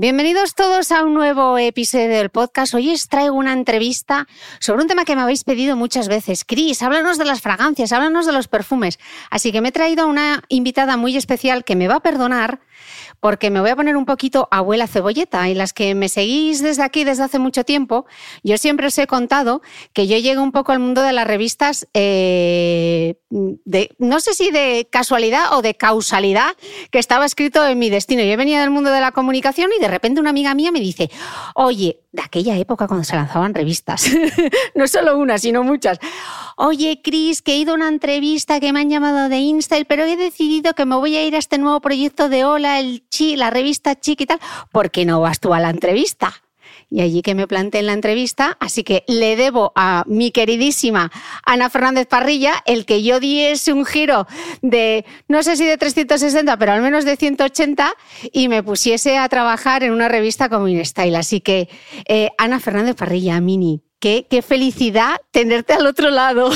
Bienvenidos todos a un nuevo episodio del podcast. Hoy os traigo una entrevista sobre un tema que me habéis pedido muchas veces. Cris, háblanos de las fragancias, háblanos de los perfumes. Así que me he traído a una invitada muy especial que me va a perdonar porque me voy a poner un poquito abuela cebolleta. Y las que me seguís desde aquí desde hace mucho tiempo, yo siempre os he contado que yo llego un poco al mundo de las revistas, eh, de, no sé si de casualidad o de causalidad, que estaba escrito en mi destino. Yo venía del mundo de la comunicación y de repente una amiga mía me dice, oye, de aquella época cuando se lanzaban revistas, no solo una, sino muchas. Oye, Cris, que he ido a una entrevista que me han llamado de Insta, pero he decidido que me voy a ir a este nuevo proyecto de Hola, el Chi, la revista Chic y tal. ¿Por qué no vas tú a la entrevista? y allí que me planteé en la entrevista, así que le debo a mi queridísima Ana Fernández Parrilla el que yo diese un giro de, no sé si de 360, pero al menos de 180 y me pusiese a trabajar en una revista como InStyle. Así que, eh, Ana Fernández Parrilla, Mini, Qué, qué, felicidad tenerte al otro lado.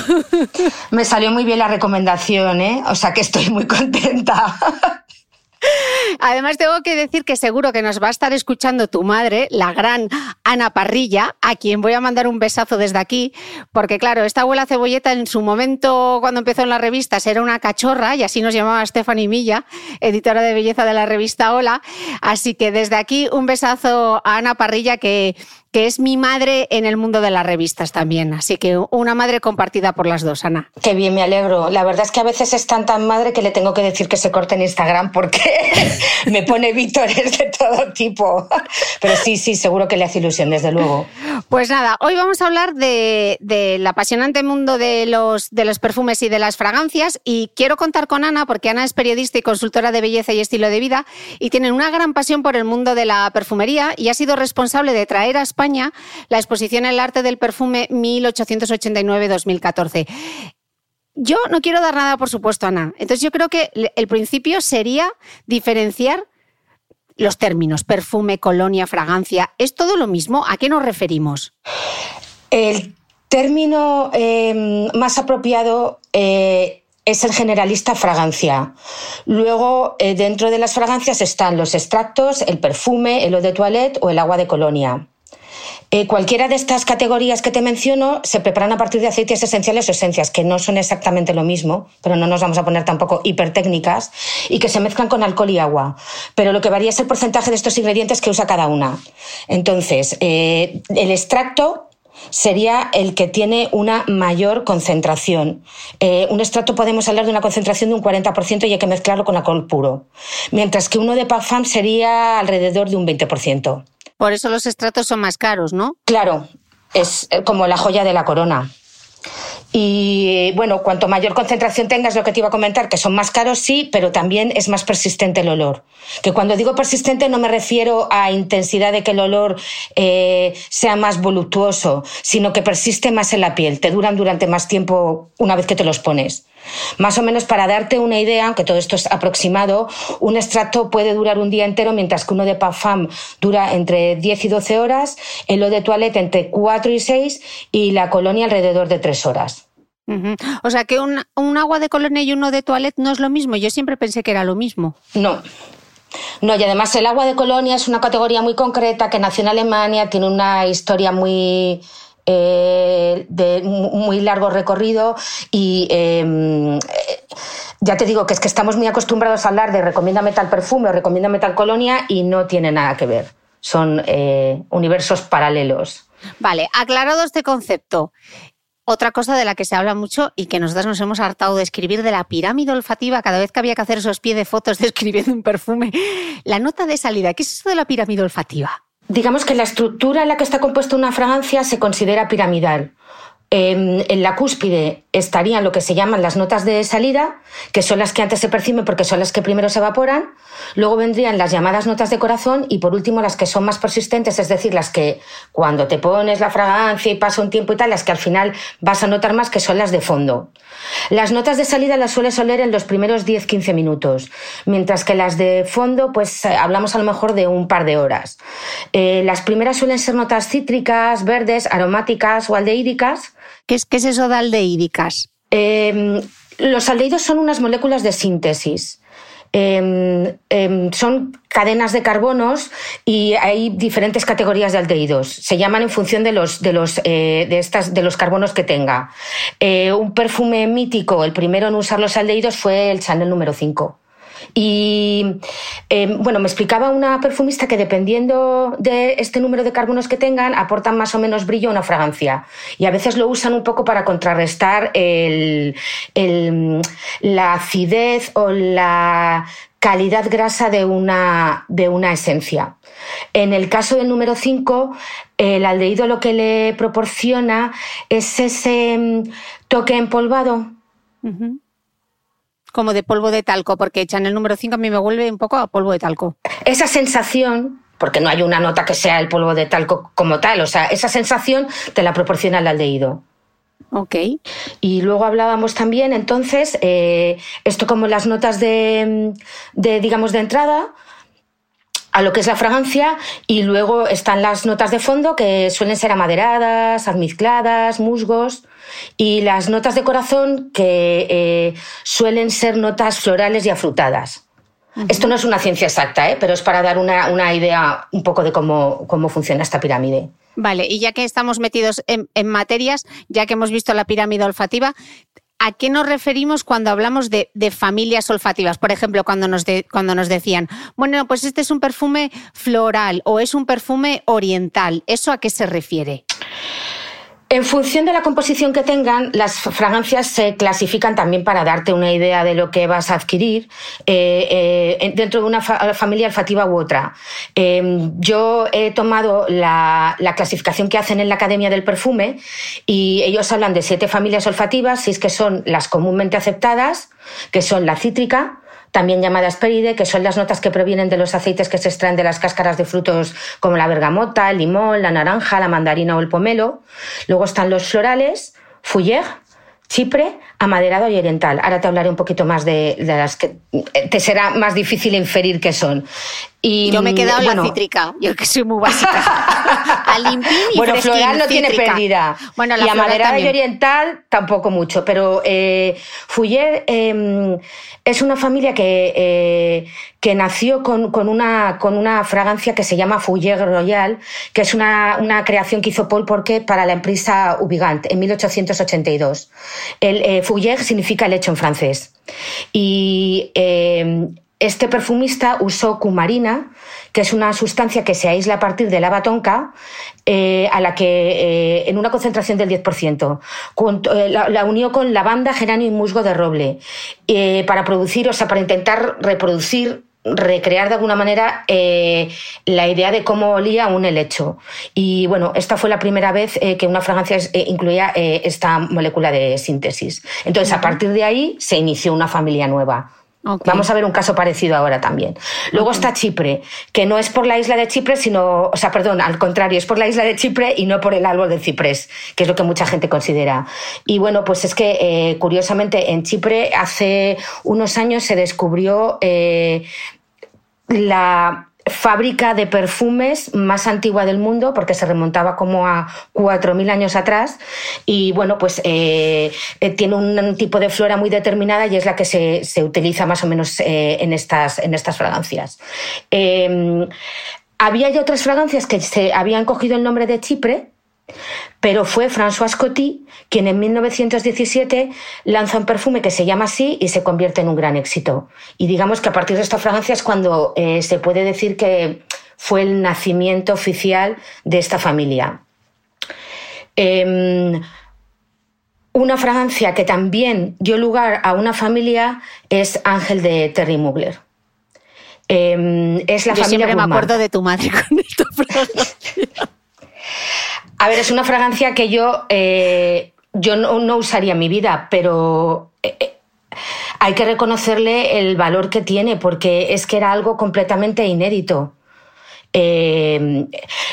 Me salió muy bien la recomendación, ¿eh? O sea que estoy muy contenta. Además, tengo que decir que seguro que nos va a estar escuchando tu madre, la gran Ana Parrilla, a quien voy a mandar un besazo desde aquí, porque claro, esta abuela cebolleta en su momento, cuando empezó en las revistas, era una cachorra y así nos llamaba Stephanie Milla, editora de belleza de la revista Hola. Así que desde aquí un besazo a Ana Parrilla, que que es mi madre en el mundo de las revistas también. Así que una madre compartida por las dos, Ana. Qué bien, me alegro. La verdad es que a veces es tan tan madre que le tengo que decir que se corte en Instagram porque me pone vítores de todo tipo. Pero sí, sí, seguro que le hace ilusión, desde luego. Pues nada, hoy vamos a hablar de, del apasionante mundo de los, de los perfumes y de las fragancias y quiero contar con Ana porque Ana es periodista y consultora de belleza y estilo de vida y tiene una gran pasión por el mundo de la perfumería y ha sido responsable de traer a España la exposición El arte del perfume 1889-2014. Yo no quiero dar nada, por supuesto, Ana. Entonces yo creo que el principio sería diferenciar los términos perfume, colonia, fragancia. ¿Es todo lo mismo? ¿A qué nos referimos? El término em, más apropiado eh, es el generalista fragancia. Luego, eh, dentro de las fragancias están los extractos, el perfume, el eau de toilette o el agua de colonia. Eh, cualquiera de estas categorías que te menciono se preparan a partir de aceites esenciales o esencias, que no son exactamente lo mismo, pero no nos vamos a poner tampoco hipertécnicas, y que se mezclan con alcohol y agua. Pero lo que varía es el porcentaje de estos ingredientes que usa cada una. Entonces, eh, el extracto sería el que tiene una mayor concentración. Eh, un extracto podemos hablar de una concentración de un 40% y hay que mezclarlo con alcohol puro, mientras que uno de PAFAM sería alrededor de un 20%. Por eso los extractos son más caros, ¿no? Claro, es eh, como la joya de la corona. Y bueno, cuanto mayor concentración tengas, lo que te iba a comentar, que son más caros, sí, pero también es más persistente el olor. Que cuando digo persistente no me refiero a intensidad de que el olor eh, sea más voluptuoso, sino que persiste más en la piel, te duran durante más tiempo una vez que te los pones. Más o menos para darte una idea, aunque todo esto es aproximado, un extracto puede durar un día entero, mientras que uno de Parfum dura entre 10 y 12 horas, el eau de toilette entre 4 y 6 y la colonia alrededor de 3 horas. O sea que un, un, agua de colonia y uno de toilette no es lo mismo. Yo siempre pensé que era lo mismo. No. No, y además el agua de colonia es una categoría muy concreta que nació en Alemania, tiene una historia muy, eh, de muy largo recorrido y em, ya te digo que es que estamos muy acostumbrados a hablar de recomiéndame tal perfume o recomiéndame tal colonia y no tiene nada que ver. Son eh, universos paralelos. Vale, aclarado este concepto. Otra cosa de la que se habla mucho y que nosotros nos hemos hartado de escribir de la pirámide olfativa cada vez que había que hacer esos pies de fotos describiendo un perfume. La nota de salida, ¿qué es eso de la pirámide olfativa? Digamos que la estructura en la que está compuesta una fragancia se considera piramidal. Em, en la cúspide estarían lo que se llaman las notas de salida, que son las que antes se perciben porque son las que primero se evaporan. Luego vendrían las llamadas notas de corazón y por último las que son más persistentes, es decir, las que cuando te pones la fragancia y pasa un tiempo y tal, las que al final vas a notar más que son las de fondo. Las notas de salida las sueles oler en los primeros 10-15 minutos, mientras que las de fondo, pues eh, hablamos a lo mejor de un par de horas. Eh, las primeras suelen ser notas cítricas, verdes, aromáticas o aldehídicas ¿Qué es, eso de aldehídicas? Em, los aldehídos son unas moléculas de síntesis. Em, em, son cadenas de carbonos y hay diferentes categorías de aldehídos. Se llaman en función de los, de los, eh, de estas, de los carbonos que tenga. Eh, un perfume mítico, el primero en usar los aldehídos fue el Chanel número 5. Y em, bueno, me explicaba una perfumista que dependiendo de este número de carbonos que tengan, aportan más o menos brillo a una fragancia. Y a veces lo usan un poco para contrarrestar la acidez o la calidad grasa de una, de una esencia. En el caso del número 5, el aldehído lo que le proporciona es ese mm, toque empolvado como de polvo de talco, porque echan el número 5 a mí me vuelve un poco a polvo de talco. Esa sensación, porque no hay una nota que sea el polvo de talco como tal, o sea, esa sensación te la proporciona el aldehído. Ok. Y luego hablábamos también, entonces, eh, esto como las notas de, de, digamos, de entrada, a lo que es la fragancia y luego están las notas de fondo que suelen ser amaderadas, almizcladas, musgos y las notas de corazón que eh, suelen ser notas florales y afrutadas. Esto no es una ciencia exacta, ¿eh? pero es para dar una, idea un poco de cómo, cómo, funciona esta pirámide. Vale, y ya que estamos metidos en, en materias, ya que hemos visto la pirámide olfativa, ¿A qué nos referimos cuando hablamos de, familias olfativas? Por ejemplo, cuando nos, cuando nos decían, bueno, pues este es un perfume floral o es un perfume oriental. ¿Eso a qué se refiere? En función de la composición que tengan, las fragancias se clasifican también para darte una idea de lo que vas a adquirir eh, eh, dentro de una familia olfativa u otra. Em, yo he tomado la, clasificación que hacen en la Academia del Perfume y ellos hablan de siete familias olfativas, seis que son las comúnmente aceptadas, que son la cítrica, también llamada asperide, que son las notas que provienen de los aceites que se extraen de las cáscaras de frutos como la bergamota, el limón, la naranja, la mandarina o el pomelo. Luego están los florales, fouillère, Chipre, amaderado y oriental. Ahora te hablaré un poquito más de, las que te será más difícil inferir qué son. Y, yo me he quedado en la cítrica, yo que soy muy básica. y Bueno, floral no tiene pérdida. Bueno, y amaderada y oriental tampoco mucho. Pero eh, em, es una familia que, eh, que nació con, una, con una fragancia que se llama Fouiller Royal, que es una, creación que hizo Paul Porquet para la empresa Ubigant en 1882. El eh, Fouiller significa lecho en francés. Y em, este perfumista usó cumarina, que es una sustancia que se aísla a partir de lava tonka, eh, a la que eh, en una concentración del 10%. Eh, la, unió con lavanda, geranio y musgo de roble para producir, o sea, para intentar reproducir recrear de alguna manera la idea de cómo olía un helecho. Y bueno, esta fue la primera vez que una fragancia incluía esta molécula de síntesis. Entonces, a partir de ahí se inició una familia nueva. Vamos a ver un caso parecido ahora también. Luego está Chipre, que no es por la isla de Chipre, sino, o sea, perdón, al contrario, es por la isla de Chipre y no por el árbol de ciprés, que es lo que mucha gente considera. Y bueno, pues es que eh, curiosamente en Chipre hace unos años se descubrió eh, la fábrica de perfumes más antigua del mundo, porque se remontaba como a 4.000 años atrás. Y bueno, pues eh, eh, tiene un tipo de flora muy determinada y es la que se, se utiliza más o menos eh, en, estas, en estas fragancias. Em, había ya otras fragancias que se habían cogido el nombre de Chipre, pero fue François Coty quien en 1917 lanza un perfume que se llama así y se convierte en un gran éxito. Y digamos que a partir de esta fragancia es cuando eh, se puede decir que fue el nacimiento oficial de esta familia. Em, una fragancia que también dio lugar a una familia es Ángel de Terry Mugler. Em, es la Yo familia siempre me acuerdo de tu madre con esta fragancia. A ver, es una fragancia que yo, eh, yo no, usaría en mi vida, pero eh, eh, hay que reconocerle el valor que tiene, porque es que era algo completamente inédito.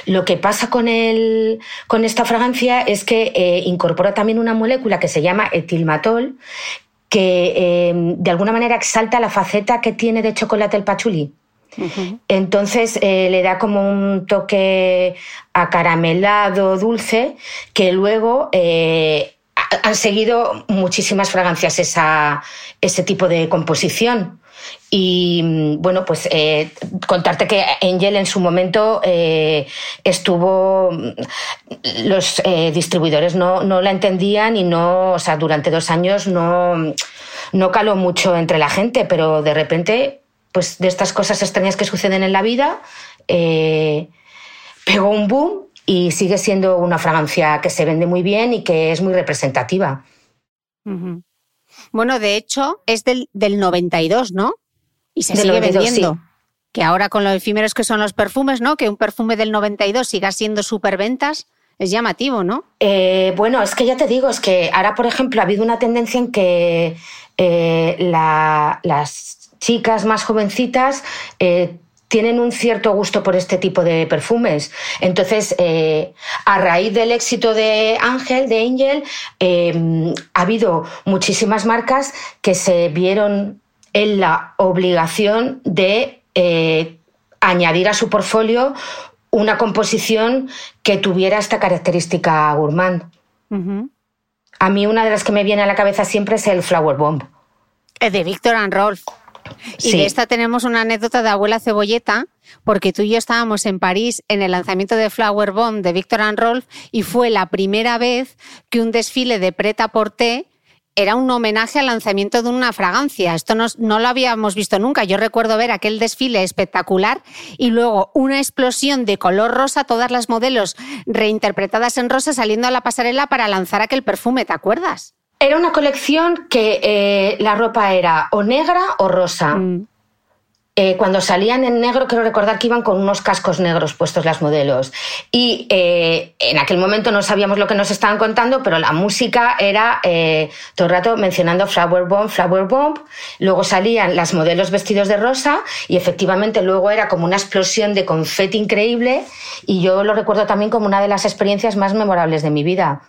lo que pasa con, el, con esta fragancia es que incorpora también una molécula que se llama etilmatol, que de alguna manera exalta la faceta que tiene de chocolate el Entonces eh, le da como un toque acaramelado, dulce, que luego eh, han seguido muchísimas fragancias ese tipo de composición. Y bueno, pues eh, contarte que Angel en su momento estuvo, los distribuidores no, no, la entendían y no, o sea, durante dos años no, no caló mucho entre la gente, pero de repente pues de estas cosas extrañas que suceden en la vida, eh, pegó un boom y sigue siendo una fragancia que se vende muy bien y que es muy representativa. Bueno, de hecho, es del, 92, ¿no? Y se sigue vendiendo. Que ahora con lo efímeros que son los perfumes, ¿no? Que un perfume del 92 siga siendo superventas, es llamativo, ¿no? Eh, bueno, es que ya te digo, es que ahora, por ejemplo, ha habido una tendencia en que eh, las chicas más jovencitas eh, tienen un cierto gusto por este tipo de perfumes. Entonces, eh, a raíz del éxito de Ángel, de Angel, eh, ha habido muchísimas marcas que se vieron en la obligación de añadir a su portfolio una composición que tuviera esta característica gourmand. A mí una de las que me viene a la cabeza siempre es el Flower Bomb. De Victor and Rolf. Y de esta tenemos una anécdota de abuela cebolleta, porque tú y yo estábamos en París en el lanzamiento de Flower Bomb de Victor and Rolf y fue la primera vez que un desfile de Preta Porté era un homenaje al lanzamiento de una fragancia. Esto no, no, lo habíamos visto nunca. Yo recuerdo ver aquel desfile espectacular y luego una explosión de color rosa, todas las modelos reinterpretadas en rosa saliendo a la pasarela para lanzar aquel perfume, ¿te acuerdas? Era una colección que eh, la ropa era o negra o rosa. Mm. Eh, cuando salían en negro, quiero recordar que iban con unos cascos negros puestos las modelos. Y eh, en aquel momento no sabíamos lo que nos estaban contando, pero la música era todo el rato mencionando Flower Bomb, Flower Bomb. Luego salían las modelos vestidos de rosa y efectivamente luego era como una explosión de confeti increíble. Y yo lo recuerdo también como una de las experiencias más memorables de mi vida.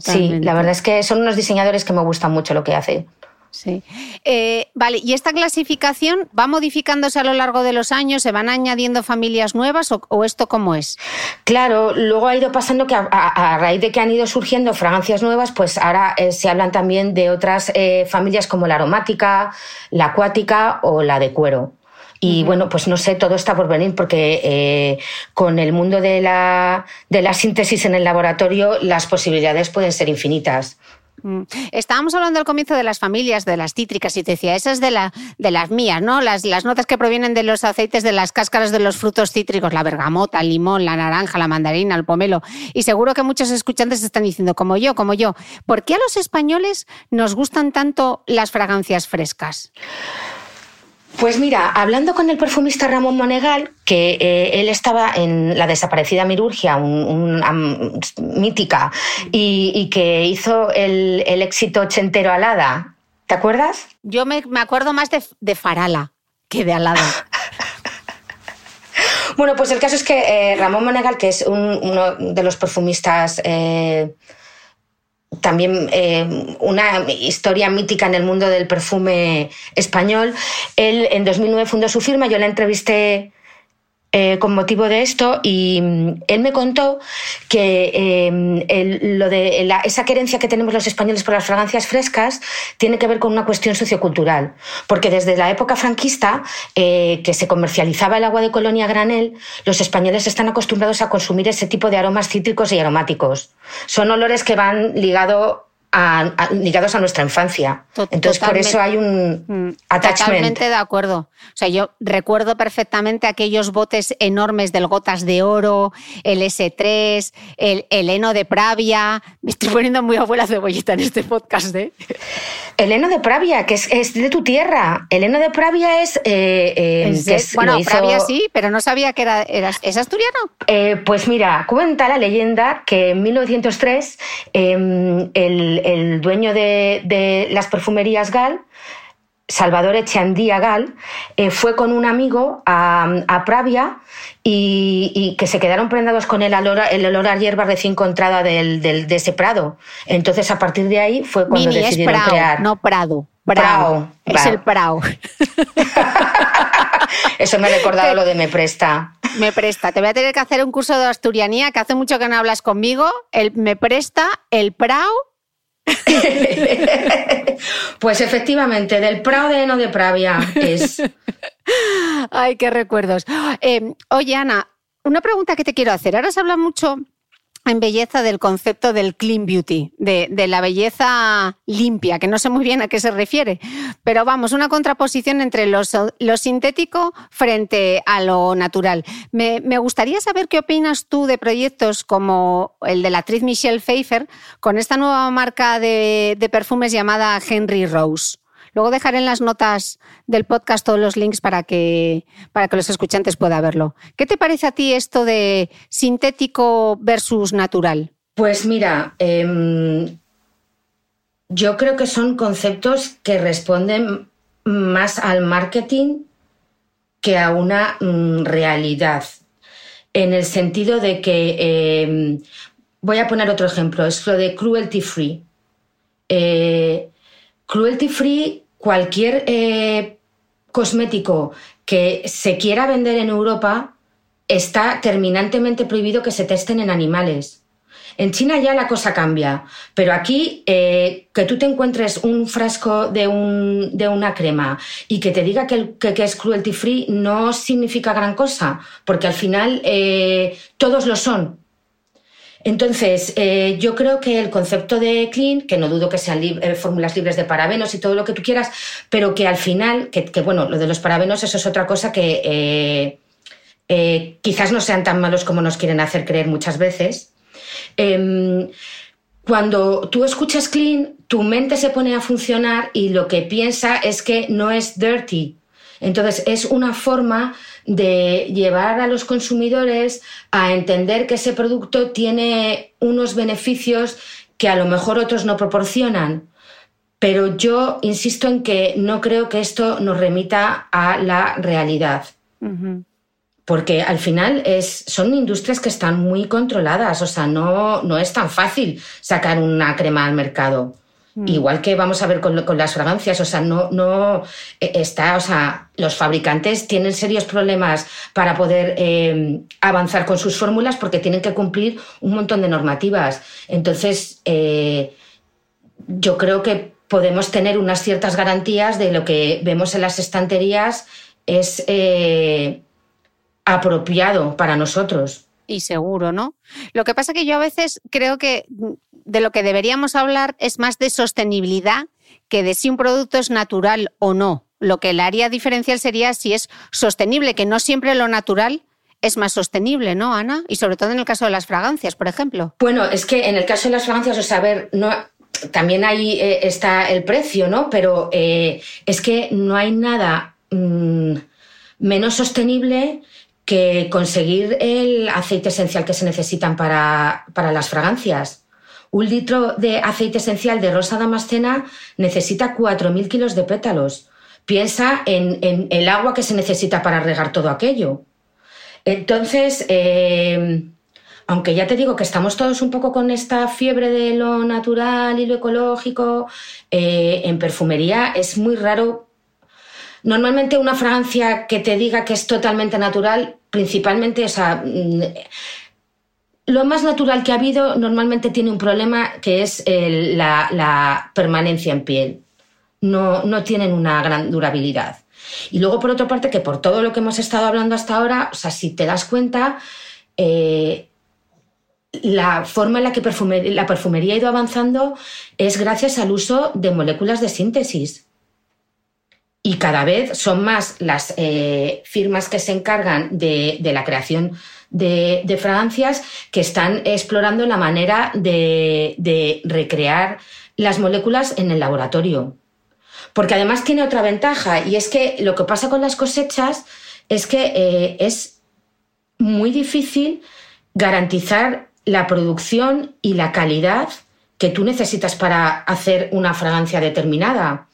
Sí, la verdad es que son unos diseñadores que me gustan mucho lo que hacen. Sí. Eh, vale, ¿y esta clasificación va modificándose a lo largo de los años? ¿Se van añadiendo familias nuevas o, esto cómo es? Claro, luego ha ido pasando que a, raíz de que han ido surgiendo fragancias nuevas, pues ahora eh, se hablan también de otras eh, familias como la aromática, la acuática o la de cuero. Y bueno, pues no sé, todo está por venir porque con el mundo de la, de la síntesis en el laboratorio las posibilidades pueden ser infinitas. Mm. Estábamos hablando al comienzo de las familias, de las cítricas, y te decía, esas de, la, de las mías, ¿no? Las, las notas que provienen de los aceites de las cáscaras de los frutos cítricos, la bergamota, el limón, la naranja, la mandarina, el pomelo. Y seguro que muchos escuchantes están diciendo, como yo, como yo, ¿por qué a los españoles nos gustan tanto las fragancias frescas? Pues mira, hablando con el perfumista Ramón Monegal, que eh, él estaba en la desaparecida Mirurgia, una mítica, y, que hizo el, éxito ochentero Alada. ¿Te acuerdas? Yo me, acuerdo más de, Farala que de Alada. bueno, pues el caso es que eh, Ramón Monegal, que es uno de los perfumistas eh, también eh, una historia mítica en el mundo del perfume español. Él en 2009 fundó su firma, yo la entrevisté eh, con motivo de esto y mm, él me contó que eh, lo de esa querencia que tenemos los españoles por las fragancias frescas tiene que ver con una cuestión sociocultural, porque desde la época franquista, eh, que se comercializaba el agua de colonia granel, los españoles están acostumbrados a consumir ese tipo de aromas cítricos y aromáticos. Son olores que van ligados ligados a nuestra infancia. Entonces, por eso hay un mm, attachment. Totalmente de acuerdo. O sea, yo recuerdo perfectamente aquellos botes enormes del Gotas de Oro, el S3, el, el heno de Pravia. Me estoy poniendo muy abuela cebollita en este podcast, ¿eh? El heno de Pravia, que es, de tu tierra. El heno de Pravia es... Eh, eh, bueno, Pravia sí, pero no sabía que era... ¿Es asturiano? Eh, pues mira, cuenta la leyenda que en 1903 em, el el, dueño de, las perfumerías Gal, Salvador Echandía Gal, eh, fue con un amigo a, Pravia y, que se quedaron prendados con el olor, el olor a hierba recién encontrada del, de ese prado. Entonces, a partir de ahí fue cuando decidieron es crear. No Prado. Prado. Es el Prado. Eso me ha recordado lo de Me Presta. Me Presta. Te voy a tener que hacer un curso de asturianía, que hace mucho que no hablas conmigo. El Me Presta, el Prado pues efectivamente, del Prado de Eno de Pravia es. Ay, qué recuerdos. Eh, oye, Ana, una pregunta que te quiero hacer. Ahora se habla mucho en belleza del concepto del clean beauty, de, la belleza limpia, que no sé muy bien a qué se refiere, pero vamos, una contraposición entre lo, sintético frente a lo natural. Me, gustaría saber qué opinas tú de proyectos como el de la actriz Michelle Pfeiffer con esta nueva marca de perfumes llamada Henry Rose. Luego dejaré en las notas del podcast todos los links para que, para que los escuchantes puedan verlo. ¿Qué te parece a ti esto de sintético versus natural? Pues mira, em, yo creo que son conceptos que responden más al marketing que a una mm, realidad. En el sentido de que, em, voy a poner otro ejemplo, es lo de cruelty free. Eh, cruelty free cualquier eh, cosmético que se quiera vender en Europa está terminantemente prohibido que se testen en animales. En China ya la cosa cambia, pero aquí eh, que tú te encuentres un frasco de, una crema y que te diga que, es cruelty free no significa gran cosa, porque al final eh, todos lo son. Entonces, eh, yo creo que el concepto de clean, que no dudo que sean eh, fórmulas libres de parabenos y todo lo que tú quieras, pero que al final, que, bueno, lo de los parabenos, eso es otra cosa que eh, quizás no sean tan malos como nos quieren hacer creer muchas veces. Em, cuando tú escuchas clean, tu mente se pone a funcionar y lo que piensa es que no es dirty. Entonces, es una forma de llevar a los consumidores a entender que ese producto tiene unos beneficios que a lo mejor otros no proporcionan. Pero yo insisto en que no creo que esto nos remita a la realidad. Porque al final es, son industrias que están muy controladas, o sea, no, no es tan fácil sacar una crema al mercado. Mm. Igual que vamos a ver con, las fragancias, o sea, no, no eh, está, o sea, los fabricantes tienen serios problemas para poder eh, avanzar con sus fórmulas porque tienen que cumplir un montón de normativas. Entonces, eh, yo creo que podemos tener unas ciertas garantías de lo que vemos en las estanterías es apropiado para nosotros. Y seguro, ¿no? Lo que pasa que yo a veces creo que de lo que deberíamos hablar es más de sostenibilidad que de si un producto es natural o no. Lo que le haría diferencial sería si es sostenible, que no siempre lo natural es más sostenible, ¿no, Ana? Y sobre todo en el caso de las fragancias, por ejemplo. Bueno, es que en el caso de las fragancias, o sea, a ver, no, también ahí eh, está el precio, ¿no? Pero eh, es que no hay nada mm, menos sostenible que conseguir el aceite esencial que se necesitan para, para las fragancias. Un litro de aceite esencial de rosa damascena necesita 4.000 kilos de pétalos. Piensa en, el agua que se necesita para regar todo aquello. Entonces, eh, aunque ya te digo que estamos todos un poco con esta fiebre de lo natural y lo ecológico, eh, en perfumería es muy raro. Normalmente una fragancia que te diga que es totalmente natural, principalmente, o sea, mm, lo más natural que ha habido normalmente tiene un problema que es la, permanencia en piel. No, no tienen una gran durabilidad. Y luego, por otra parte, que por todo lo que hemos estado hablando hasta ahora, o sea, si te das cuenta, eh, la forma en la que la perfumería ha ido avanzando es gracias al uso de moléculas de síntesis. Y cada vez son más las eh, firmas que se encargan de, de la creación de, fragancias que están explorando la manera de, recrear las moléculas en el laboratorio. Porque además tiene otra ventaja y es que lo que pasa con las cosechas es que eh, es muy difícil garantizar la producción y la calidad que tú necesitas para hacer una fragancia determinada.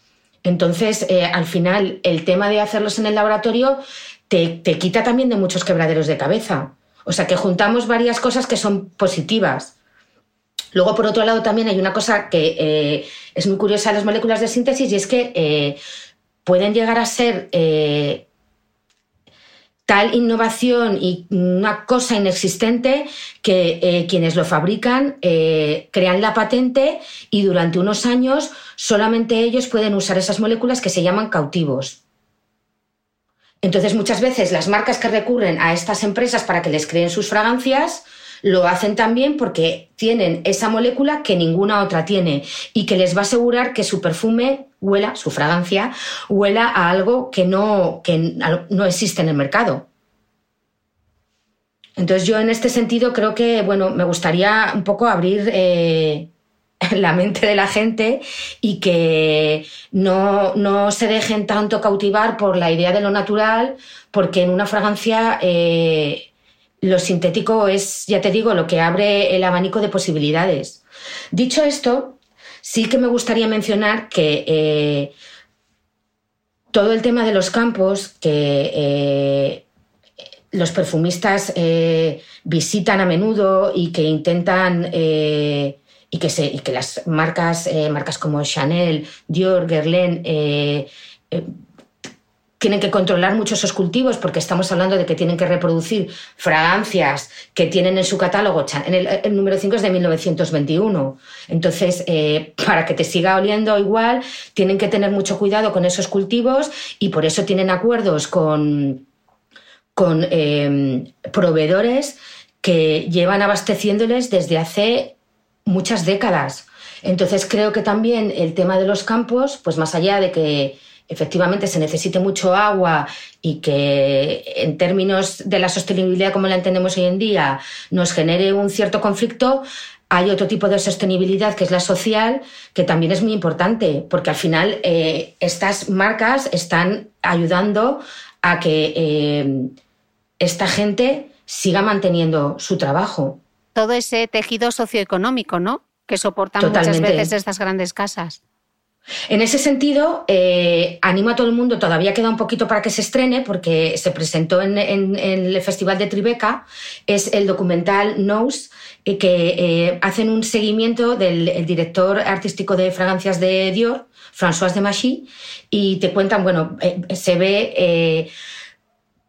Entonces, eh, al final, el tema de hacerlos en el laboratorio te, te, quita también de muchos quebraderos de cabeza. O sea que juntamos varias cosas que son positivas. Luego, por otro lado, también hay una cosa que eh, es muy curiosa en las moléculas de síntesis y es que eh, pueden llegar a ser eh, tal innovación y una cosa inexistente que quienes lo fabrican crean la patente y durante unos años solamente ellos pueden usar esas moléculas que se llaman cautivos. Entonces, muchas veces las marcas que recurren a estas empresas para que les creen sus fragancias lo hacen también porque tienen esa molécula que ninguna otra tiene y que les va a asegurar que su perfume huela, su fragancia, huela a algo que no, que no existe en el mercado. Entonces yo en este sentido creo que, bueno, me gustaría un poco abrir eh, la mente de la gente y que no, se dejen tanto cautivar por la idea de lo natural, porque en una fragancia eh, lo sintético es, ya te digo, lo que abre el abanico de posibilidades. Dicho esto, sí que me gustaría mencionar que eh, todo el tema de los campos que eh, los perfumistas visitan a menudo y que intentan y que, se, y que las marcas, eh, marcas como Chanel, Dior, Guerlain, eh, eh, tienen que controlar mucho esos cultivos porque estamos hablando de que tienen que reproducir fragancias que tienen en su catálogo. En el, número 5 es de 1921. Entonces, para que te siga oliendo igual, tienen que tener mucho cuidado con esos cultivos y por eso tienen acuerdos con, con proveedores que llevan abasteciéndoles desde hace muchas décadas. Entonces creo que también el tema de los campos, pues más allá de que efectivamente se necesite mucho agua y que en términos de la sostenibilidad como la entendemos hoy en día nos genere un cierto conflicto, hay otro tipo de sostenibilidad que es la social, que también es muy importante, porque al final eh, estas marcas están ayudando a que eh, esta gente siga manteniendo su trabajo todo ese tejido socioeconómico, ¿no? Que soportan muchas veces estas grandes casas. En ese sentido, eh, animo a todo el mundo, todavía queda un poquito para que se estrene, porque se presentó en, el Festival de Tribeca, es el documental Nose, eh, que eh, hacen un seguimiento del director artístico de fragancias de Dior, François de Machy, y te cuentan, bueno, se ve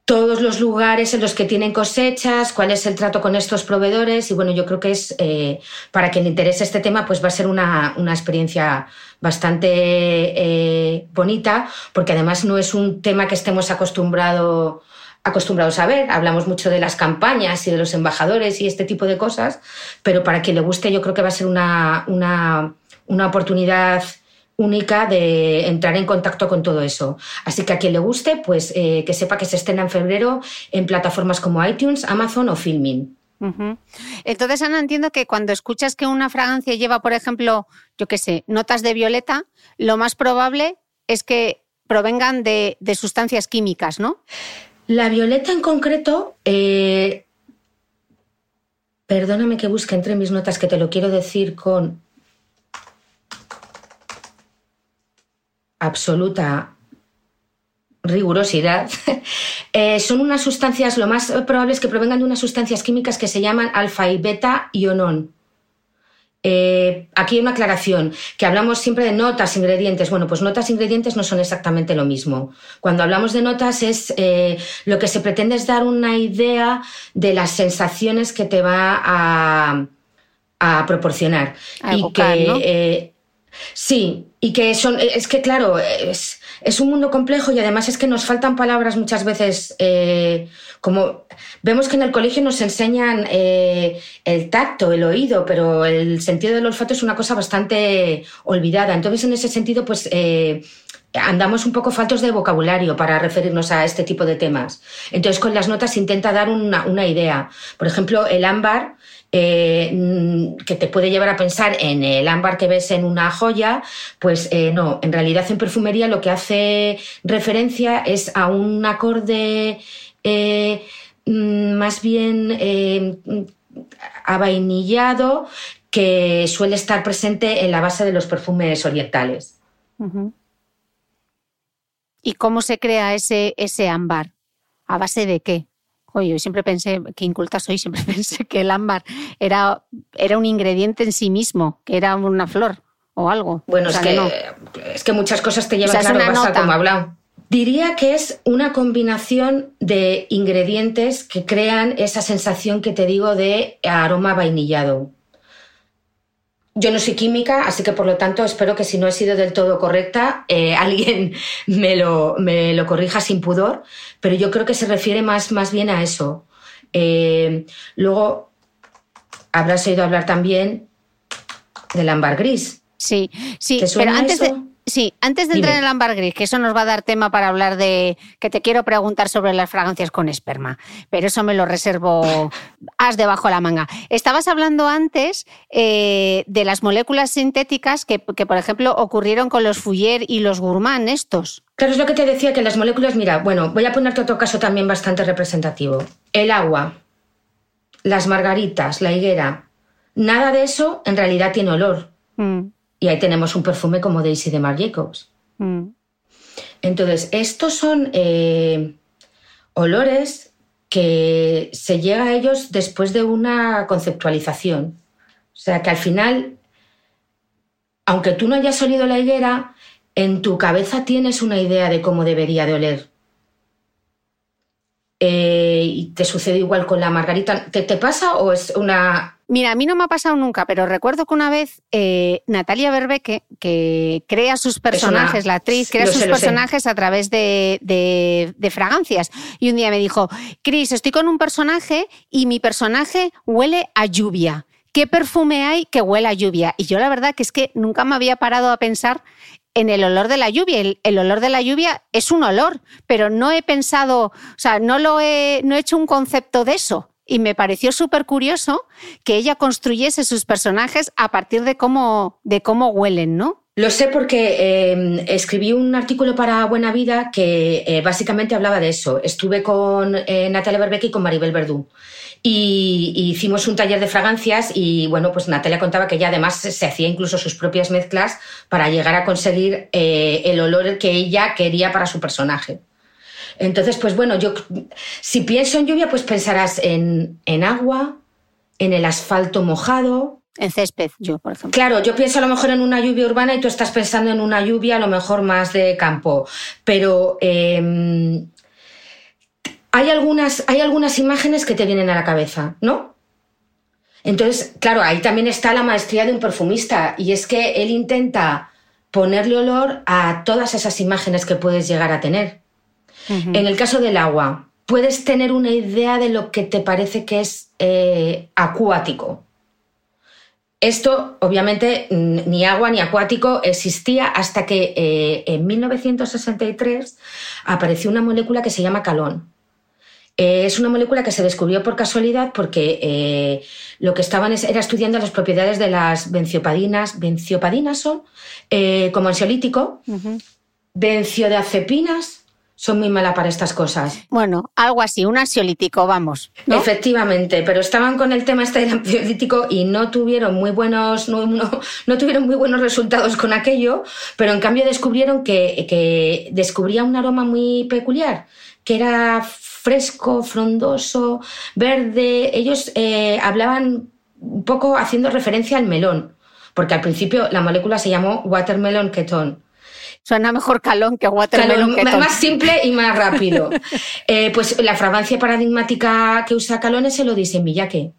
todos los lugares en los que tienen cosechas, cuál es el trato con estos proveedores. Y bueno, yo creo que es, eh, para quien le interese este tema, pues va a ser una, experiencia bastante eh, bonita, porque además no es un tema que estemos acostumbrado, acostumbrados a ver. Hablamos mucho de las campañas y de los embajadores y este tipo de cosas, pero para quien le guste, yo creo que va a ser una, una, una oportunidad única de entrar en contacto con todo eso. Así que a quien le guste, pues eh, que sepa que se estrena en febrero en plataformas como iTunes, Amazon o Filmin. Entonces, Ana, entiendo que cuando escuchas que una fragancia lleva, por ejemplo, yo qué sé, notas de violeta, lo más probable es que provengan de, sustancias químicas, ¿no? La violeta en concreto, eh, perdóname que busque entre mis notas, que te lo quiero decir con absoluta rigurosidad, eh, son unas sustancias, lo más probable es que provengan de unas sustancias químicas que se llaman alfa y beta ionón. Eh, aquí hay una aclaración, que hablamos siempre de notas, ingredientes. Bueno, pues notas, ingredientes no son exactamente lo mismo. Cuando hablamos de notas es eh, lo que se pretende es dar una idea de las sensaciones que te va a, proporcionar. y que, Sí, y que son, es que claro, es, un mundo complejo y además es que nos faltan palabras muchas veces, eh, como vemos que en el colegio nos enseñan eh, el tacto, el oído, pero el sentido del olfato es una cosa bastante olvidada. Entonces, en ese sentido, pues... Eh, andamos un poco faltos de vocabulario para referirnos a este tipo de temas. Entonces, con las notas intenta dar una idea. Por ejemplo, el ámbar eh, que te puede llevar a pensar en el ámbar que ves en una joya, pues eh, no, en realidad en perfumería lo que hace referencia es a un acorde eh, mm, más bien avainillado que suele estar presente en la base de los perfumes orientales. ¿Y cómo se crea ese, ese ámbar? ¿A base de qué? Oye, yo siempre pensé, que inculta soy, siempre pensé que el ámbar era, era un ingrediente en sí mismo, que era una flor o algo. Bueno, es, que, es que muchas cosas te llevan, a claro, como hablado. Diría que es una combinación de ingredientes que crean esa sensación que te digo de aroma vainillado. Yo no soy química, así que por lo tanto espero que si no he sido del todo correcta, eh, alguien me lo, me lo, corrija sin pudor, pero yo creo que se refiere más, más bien a eso. Eh, luego, habrás oído hablar también del ámbar gris. Sí, sí, pero antes de, Sí, antes de entrar en el ámbar gris, que eso nos va a dar tema para hablar de que te quiero preguntar sobre las fragancias con esperma, pero eso me lo reservo as debajo de la manga. Estabas hablando antes eh, de las moléculas sintéticas que, por ejemplo, ocurrieron con los Fuller y los Gourmand estos. Claro, es lo que te decía, que las moléculas, mira, bueno, voy a ponerte otro caso también bastante representativo. El agua, las margaritas, la higuera, nada de eso en realidad tiene olor. Mm. Y ahí tenemos un perfume como Daisy de Marc Jacobs. Mm. Entonces, estos son eh, olores que se llega a ellos después de una conceptualización. O sea, que al final, aunque tú no hayas olido la higuera, en tu cabeza tienes una idea de cómo debería de oler. Eh, y te sucede igual con la margarita. ¿Te, ¿Te pasa o es una Mira, a mí no me ha pasado nunca, pero recuerdo que una vez eh, Natalia Berbeque, que crea sus personajes, la actriz, crea sus personajes a través de, de, fragancias. Y un día me dijo, Cris, estoy con un personaje y mi personaje huele a lluvia. ¿Qué perfume hay que huele a lluvia? Y yo la verdad que es que nunca me había parado a pensar en el olor de la lluvia. El, olor de la lluvia es un olor, pero no he pensado, o sea, no lo he, no he hecho un concepto de eso y me pareció súper curioso que ella construyese sus personajes a partir de cómo, de cómo huelen, ¿no? Lo sé porque em, escribí un artículo para Buena Vida que eh, básicamente hablaba de eso. Estuve con eh, Natalia Berbeck y con Maribel Verdú. Y, hicimos un taller de fragancias y bueno, pues Natalia contaba que ella además se, hacía incluso sus propias mezclas para llegar a conseguir eh, el olor que ella quería para su personaje. Entonces, pues bueno, yo si pienso en lluvia, pues pensarás en, en agua, en el asfalto mojado. En césped, yo, por ejemplo. Claro, yo pienso a lo mejor en una lluvia urbana y tú estás pensando en una lluvia a lo mejor más de campo. Pero em, hay algunas, hay algunas imágenes que te vienen a la cabeza, ¿no? Entonces, claro, ahí también está la maestría de un perfumista y es que él intenta ponerle olor a todas esas imágenes que puedes llegar a tener. En el caso del agua, puedes tener una idea de lo que te parece que es eh, acuático. Esto, obviamente, ni agua ni acuático existía hasta que eh, en 1963 apareció una molécula que se llama calón. Eh, es una molécula que se descubrió por casualidad porque eh, lo que estaban era estudiando las propiedades de las benciopadinas. Benciopadinas son eh, como ansiolítico, uh benciodiazepinas son muy malas para estas cosas. Bueno, algo así, un ansiolítico, vamos. Efectivamente, pero estaban con el tema este del ansiolítico y no tuvieron muy buenos, no, no, tuvieron muy buenos resultados con aquello, pero en cambio descubrieron que, que descubría un aroma muy peculiar, que era fresco, frondoso, verde. Ellos eh, hablaban un poco haciendo referencia al melón, porque al principio la molécula se llamó watermelon ketone. Suena mejor calón que watermelon ketone. Más simple y más rápido. Eh, pues la fragancia paradigmática que usa calón es el Odisei Miyake.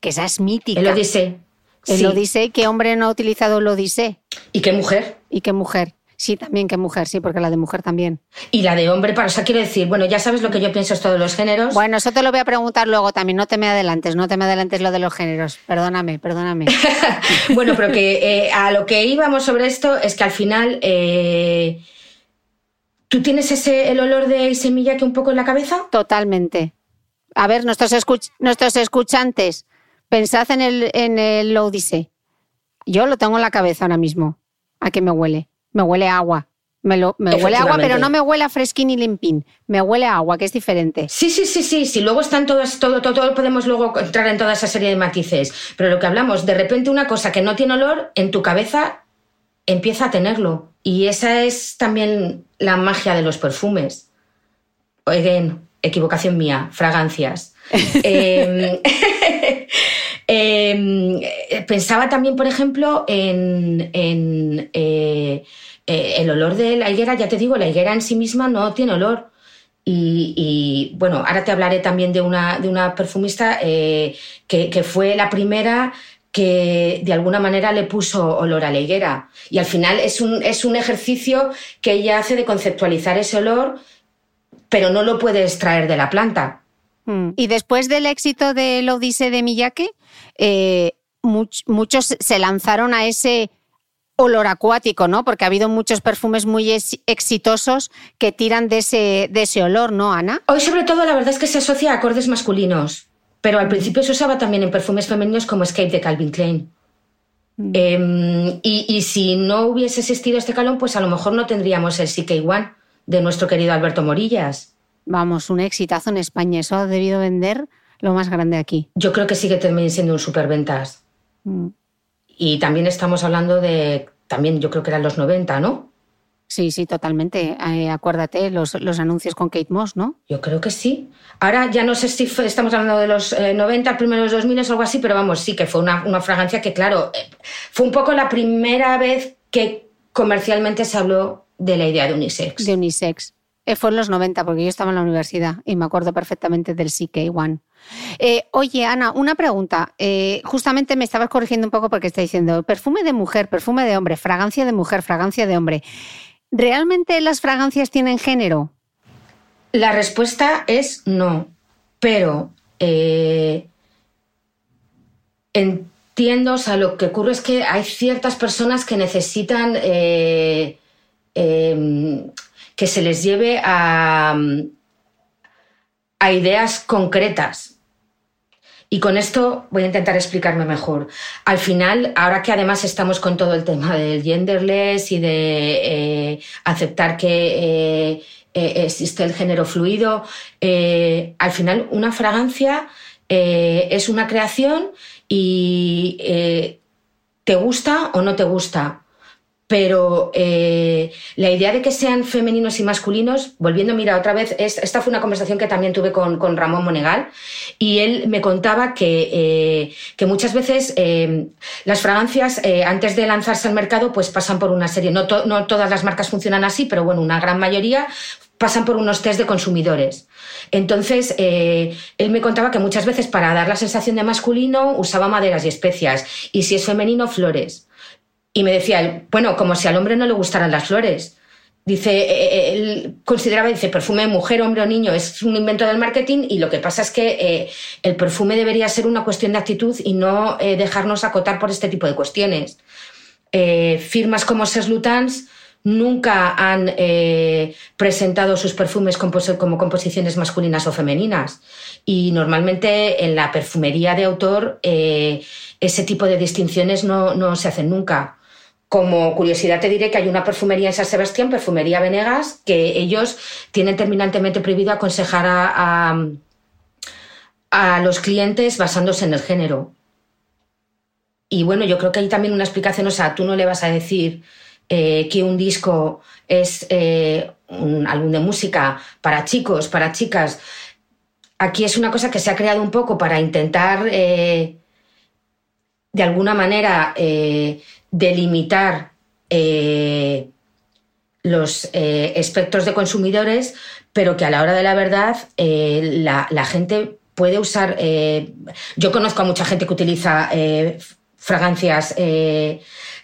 Que esa es mítica. El Odisei. El Odisei, ¿qué hombre no ha utilizado el Odisei? ¿Y qué mujer? ¿Y qué mujer? Sí, también que mujer, sí, porque la de mujer también. Y la de hombre, para, o sea, quiero decir, bueno, ya sabes lo que yo pienso de todos los géneros. Bueno, eso te lo voy a preguntar luego también, no te me adelantes, no te me adelantes lo de los géneros, perdóname, perdóname. bueno, pero que eh, a lo que íbamos sobre esto es que al final... Eh, ¿Tú tienes ese, el olor de semilla que un poco en la cabeza? Totalmente. A ver, nuestros, nuestros escuchantes, pensad en el, en el Yo lo tengo en la cabeza ahora mismo. ¿A qué me huele? Me huele a agua. Me, lo, me huele a agua, pero no me huele a fresquín y limpín. Me huele a agua, que es diferente. Sí, sí, sí, sí. Si luego están todos, todo, todo, todo, podemos luego entrar en toda esa serie de matices. Pero lo que hablamos, de repente una cosa que no tiene olor, en tu cabeza empieza a tenerlo. Y esa es también la magia de los perfumes. Oigan, equivocación mía, fragancias. Em, em, pensaba también, por ejemplo, en, eh, eh, el olor de la higuera, ya te digo, la higuera en sí misma no tiene olor. Y, bueno, ahora te hablaré también de una, de una perfumista eh, que, fue la primera que de alguna manera le puso olor a la higuera. Y al final es un, es un ejercicio que ella hace de conceptualizar ese olor, pero no lo puede extraer de la planta. Mm. Y después del éxito del Odisea de Miyake, eh, muchos se lanzaron a ese olor acuático, ¿no? Porque ha habido muchos perfumes muy exitosos que tiran de ese, de ese olor, ¿no, Ana? Hoy sobre todo la verdad es que se asocia a acordes masculinos, pero al principio se usaba también en perfumes femeninos como Escape de Calvin Klein. Mm. Em, y, si no hubiese existido este calón, pues a lo mejor no tendríamos el CK1 de nuestro querido Alberto Morillas. Vamos, un exitazo en España. Eso ha debido vender lo más grande aquí. Yo creo que sigue también siendo un superventas. Mm. Y también estamos hablando de, también yo creo que eran los 90, ¿no? Sí, sí, totalmente. Eh, acuérdate, los, los, anuncios con Kate Moss, ¿no? Yo creo que sí. Ahora ya no sé si estamos hablando de los 90, eh, primeros 2000 o algo así, pero vamos, sí que fue una, una fragancia que, claro, eh, fue un poco la primera vez que comercialmente se habló de la idea de unisex. De unisex. Eh, fue en los 90, porque yo estaba en la universidad y me acuerdo perfectamente del CK1. Eh, oye, Ana, una pregunta. Eh, justamente me estabas corrigiendo un poco porque está diciendo perfume de mujer, perfume de hombre, fragancia de mujer, fragancia de hombre. ¿Realmente las fragancias tienen género? La respuesta es no, pero entiendo, o sea, lo que ocurre es que hay ciertas personas que necesitan que se les lleve a, a ideas concretas. Y con esto voy a intentar explicarme mejor. Al final, ahora que además estamos con todo el tema del genderless y de eh, aceptar que eh, eh, existe el género fluido, al final una fragancia es una creación y te gusta o no te gusta pero eh, la idea de que sean femeninos y masculinos, volviendo, mira, otra vez, esta fue una conversación que también tuve con, Ramón Monegal, y él me contaba que, eh, que muchas veces eh, las fragancias, antes de lanzarse al mercado, pues pasan por una serie, no, no todas las marcas funcionan así, pero bueno, una gran mayoría pasan por unos test de consumidores. Entonces, él me contaba que muchas veces para dar la sensación de masculino usaba maderas y especias, y si es femenino, flores. Y me decía, bueno, como si al hombre no le gustaran las flores. Dice, eh, eh, él consideraba, dice, perfume de mujer, hombre o niño es un invento del marketing y lo que pasa es que eh, el perfume debería ser una cuestión de actitud y no dejarnos acotar por este tipo de cuestiones. firmas como Ses Lutans nunca han presentado sus perfumes como composiciones masculinas o femeninas y normalmente en la perfumería de autor ese tipo de distinciones no se hacen nunca. Como curiosidad te diré que hay una perfumería en San Sebastián, Perfumería Venegas, que ellos tienen terminantemente prohibido aconsejar a, los clientes basándose en el género. Y bueno, yo creo que hay también una explicación, o sea, tú no le vas a decir eh, que un disco es eh, un álbum de música para chicos, para chicas. Aquí es una cosa que se ha creado un poco para intentar, eh, de alguna manera, delimitar eh, los eh, espectros de consumidores, pero que a la hora de la verdad eh, la, gente puede usar. yo conozco a mucha gente que utiliza fragancias.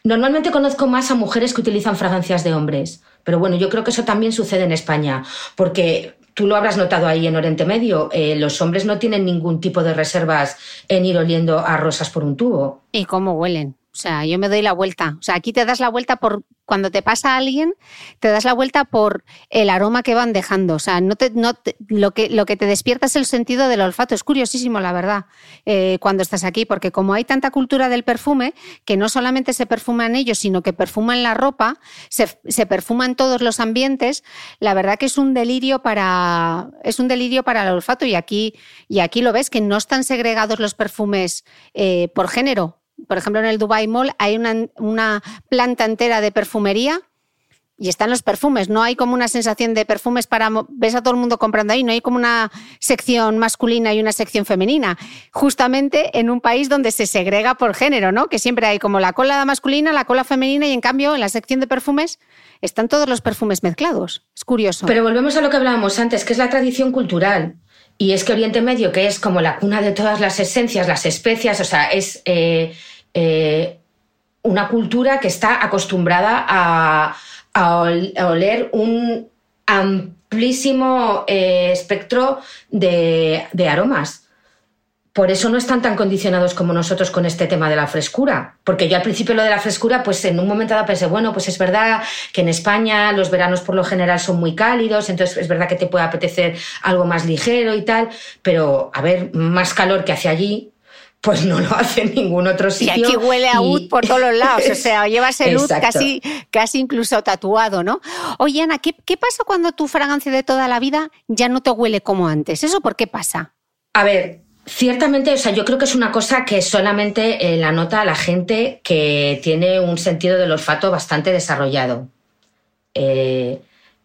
normalmente conozco más a mujeres que utilizan fragancias de hombres, pero bueno, yo creo que eso también sucede en España, porque tú lo habrás notado ahí en Oriente Medio, los hombres no tienen ningún tipo de reservas en ir oliendo a rosas por un tubo. ¿Y cómo huelen? O sea, yo me doy la vuelta. O sea, aquí te das la vuelta por cuando te pasa a alguien, te das la vuelta por el aroma que van dejando. O sea, no te, no lo, que, lo que te despierta es el sentido del olfato. Es curiosísimo, la verdad, eh, cuando estás aquí, porque como hay tanta cultura del perfume, que no solamente se perfuman ellos, sino que perfuman la ropa, se, se perfuman todos los ambientes, la verdad que es un delirio para, es un delirio para el olfato. Y aquí, y aquí lo ves, que no están segregados los perfumes eh, por género por ejemplo, en el Dubai Mall hay una, planta entera de perfumería y están los perfumes. No hay como una sensación de perfumes para. Ves a todo el mundo comprando ahí, no hay como una sección masculina y una sección femenina. Justamente en un país donde se segrega por género, ¿no? Que siempre hay como la cola masculina, la cola femenina y en cambio en la sección de perfumes están todos los perfumes mezclados. Es curioso. Pero volvemos a lo que hablábamos antes, que es la tradición cultural. Y es que Oriente Medio, que es como la cuna de todas las esencias, las especias, o sea, es. Eh, eh, una cultura que está acostumbrada a, oler un amplísimo eh, espectro de, aromas. Por eso no están tan condicionados como nosotros con este tema de la frescura. Porque yo al principio lo de la frescura, pues en un momento dado pensé, bueno, pues es verdad que en España los veranos por lo general son muy cálidos, entonces es verdad que te puede apetecer algo más ligero y tal, pero a ver, más calor que hacia allí, pues no lo hace en ningún otro sitio. Y aquí huele a ud por todos los lados, o sea, llevas el ud casi, casi incluso tatuado, ¿no? Oye, Ana, ¿qué, ¿qué pasa cuando tu fragancia de toda la vida ya no te huele como antes? ¿Eso por qué pasa? A ver, Ciertamente, o sea, yo creo que es una cosa que solamente eh, la nota la gente que tiene un sentido del olfato bastante desarrollado. Eh,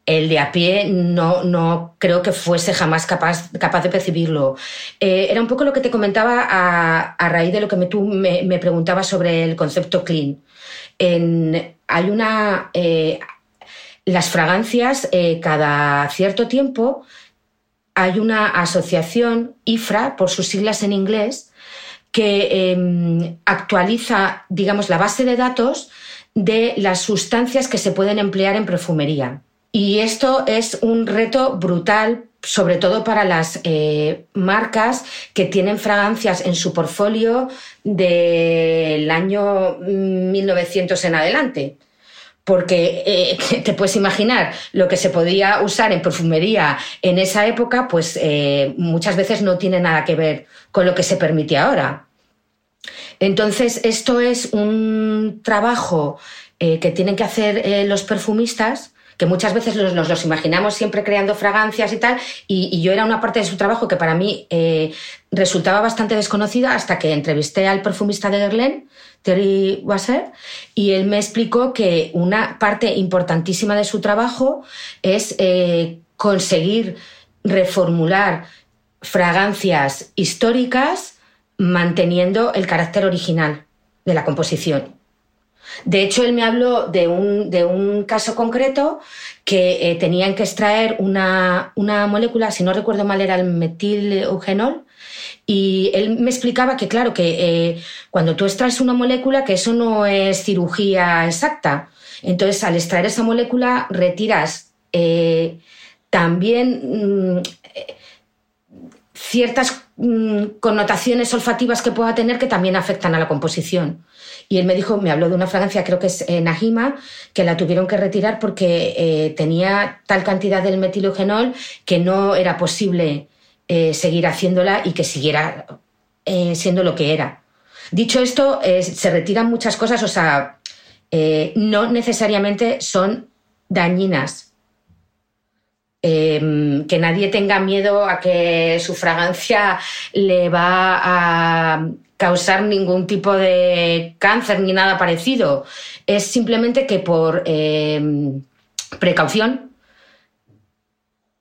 el de a pie no, no creo que fuese jamás capaz, capaz de percibirlo. Eh, era un poco lo que te comentaba a, raíz de lo que me, tú me, preguntabas sobre el concepto clean. hay una. Eh, las fragancias, eh, cada cierto tiempo, hay una asociación, IFRA, por sus siglas en inglés, que em, actualiza, digamos, la base de datos de las sustancias que se pueden emplear en perfumería. Y esto es un reto brutal, sobre todo para las eh, marcas que tienen fragancias en su portfolio del año 1900 en adelante. porque eh, te puedes imaginar lo que se podía usar en perfumería en esa época, pues eh, muchas veces no tiene nada que ver con lo que se permite ahora. Entonces, esto es un trabajo que tienen que hacer los perfumistas que muchas veces nos los, imaginamos siempre creando fragancias y tal, y, yo era una parte de su trabajo que para mí resultaba bastante desconocida hasta que entrevisté al perfumista de Guerlain, Terry Wasser, y él me explicó que una parte importantísima de su trabajo es eh, conseguir reformular fragancias históricas manteniendo el carácter original de la composición. De hecho, él me habló de un, de un caso concreto que eh, tenían que extraer una, una, molécula, si no recuerdo mal, era el metil-eugenol, y él me explicaba que, claro, que eh, cuando tú extraes una molécula, que eso no es cirugía exacta. Entonces, al extraer esa molécula, retiras eh, también mm, ciertas mm, connotaciones olfativas que pueda tener que también afectan a la composición. Y él me dijo, me habló de una fragancia, creo que es eh, Najima, que la tuvieron que retirar porque tenía tal cantidad del metilogenol que no era posible eh, seguir haciéndola y que siguiera eh, siendo lo que era. Dicho esto, eh, se retiran muchas cosas, o sea, no necesariamente son dañinas. Em, que nadie tenga miedo a que su fragancia le va a causar ningún tipo de cáncer ni nada parecido. Es simplemente que por em, precaución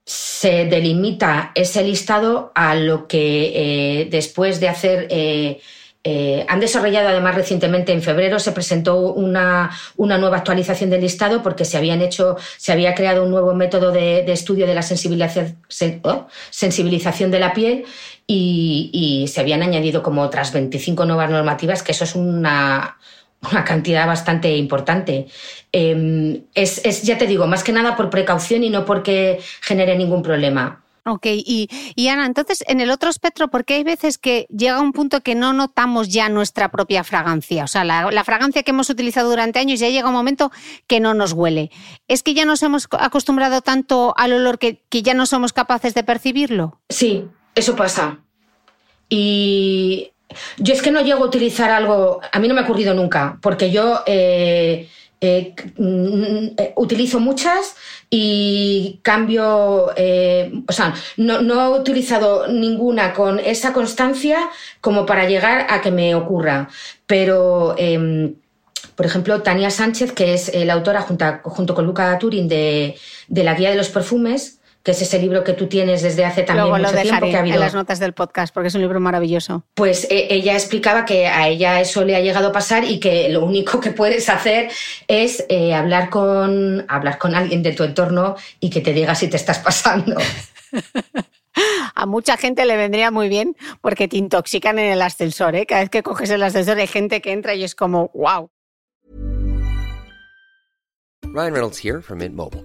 se delimita ese listado a lo que eh, después de hacer... Eh, eh, han desarrollado además recientemente en febrero se presentó una, nueva actualización del listado porque se habían hecho, se había creado un nuevo método de, estudio de la oh, sensibilización de la piel y, y, se habían añadido como otras 25 nuevas normativas, que eso es una, una cantidad bastante importante. Em, es, ya te digo, más que nada por precaución y no porque genere ningún problema. Ok, y, Ana, entonces en el otro espectro, ¿por qué hay veces que llega un punto que no notamos ya nuestra propia fragancia? O sea, la, fragancia que hemos utilizado durante años ya llega un momento que no nos huele. ¿Es que ya nos hemos acostumbrado tanto al olor que, que ya no somos capaces de percibirlo? Sí, eso pasa. Y yo es que no llego a utilizar algo, a mí no me ha ocurrido nunca, porque yo eh, eh, mm, eh, utilizo muchas y cambio, o sea, no, no, he utilizado ninguna con esa constancia como para llegar a que me ocurra. Pero, em, por ejemplo, Tania Sánchez, que es la autora junto, con Luca Turin de, de la Guía de los Perfumes, que es ese libro que tú tienes desde hace también mucho tiempo que ha habido. en las notas del podcast porque es un libro maravilloso. Pues eh, ella explicaba que a ella eso le ha llegado a pasar y que lo único que puedes hacer es eh, hablar con hablar con alguien de tu entorno y que te diga si te estás pasando. a mucha gente le vendría muy bien porque te intoxican en el ascensor. ¿eh? Cada vez que coges el ascensor hay gente que entra y es como, wow. Ryan Reynolds here from Mint Mobile.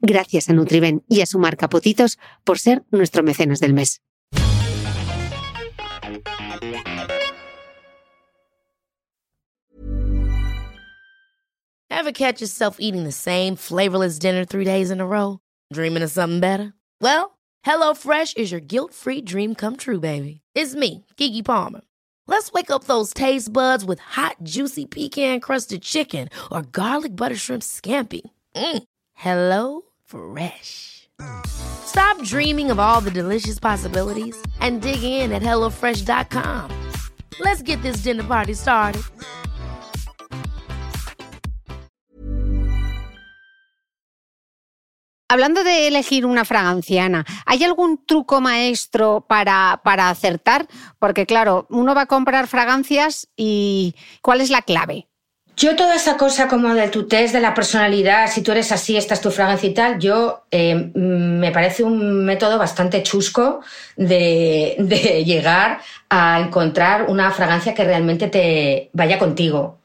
Gracias a Nutriben y a su marca Potitos por ser nuestro mecenas del mes. Ever catch yourself eating the same flavorless dinner three days in a row? Dreaming of something better? Well, HelloFresh is your guilt-free dream come true, baby. It's me, Kiki Palmer. Let's wake up those taste buds with hot, juicy pecan-crusted chicken or garlic butter shrimp scampi. Mm. Hello Fresh. Stop dreaming of all the delicious possibilities and dig in at HelloFresh.com. Let's get this dinner party started. Hablando de elegir una fragancia, Ana, ¿hay algún truco maestro para, para acertar? Porque claro, uno va a comprar fragancias y ¿cuál es la clave? Yo toda esa cosa como de tu test de la personalidad, si tú eres así, esta es tu fragancia y tal, yo eh, me parece un método bastante chusco de, llegar a encontrar una fragancia que realmente te vaya contigo.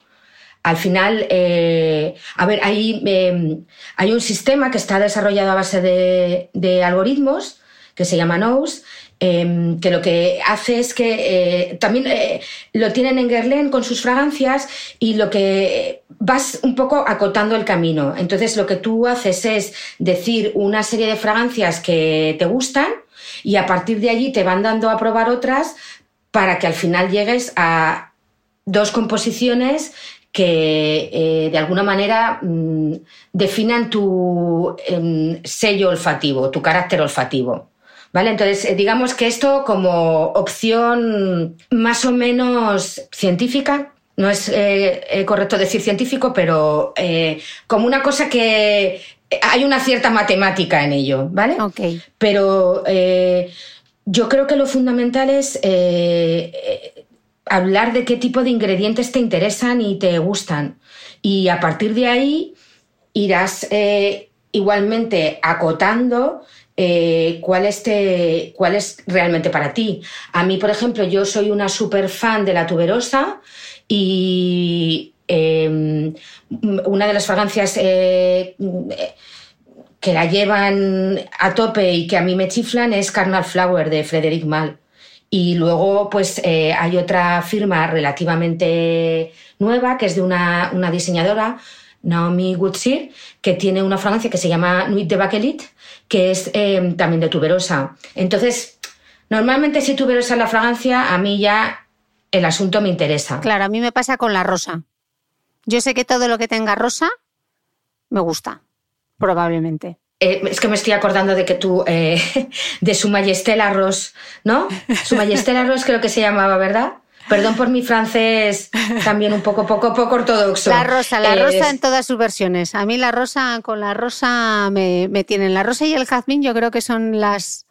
Al final, eh, a ver, hay, eh, hay un sistema que está desarrollado a base de, de algoritmos que se llama Nose, eh, que lo que hace es que eh, también eh, lo tienen en Guerlain con sus fragancias y lo que vas un poco acotando el camino. Entonces lo que tú haces es decir una serie de fragancias que te gustan y a partir de allí te van dando a probar otras para que al final llegues a dos composiciones que eh, de alguna manera mmm, definan tu eh, sello olfativo, tu carácter olfativo. ¿Vale? Entonces, eh, digamos que esto como opción más o menos científica, no es eh, eh, correcto decir científico, pero eh, como una cosa que hay una cierta matemática en ello, ¿vale? Ok. Pero eh, yo creo que lo fundamental es hablar de qué tipo de ingredientes te interesan y te gustan. Y a partir de ahí irás igualmente acotando eh, cuál, es realmente para ti. A mí, por ejemplo, yo soy una super fan de la tuberosa y eh, una de las fragancias eh, que la llevan a tope y que a mí me chiflan es Carnal Flower de Frederic Mal. Y luego, pues eh, hay otra firma relativamente nueva que es de una, una diseñadora, Naomi Woodsir, que tiene una fragancia que se llama Nuit de Bakelit, que es eh, también de tuberosa. Entonces, normalmente si tuberosa es la fragancia, a mí ya el asunto me interesa. Claro, a mí me pasa con la rosa. Yo sé que todo lo que tenga rosa me gusta, probablemente. Eh, es que me estoy acordando de que tú, eh, de Su Majesté la Rose, ¿no? Su Majesté la Rose creo que se llamaba, ¿verdad? Perdón por mi francés también un poco, poco, poco ortodoxo. La rosa, la Eh, rosa en todas sus versiones. A mí la rosa, con la rosa me, me tienen. La rosa y el jazmín yo creo que son las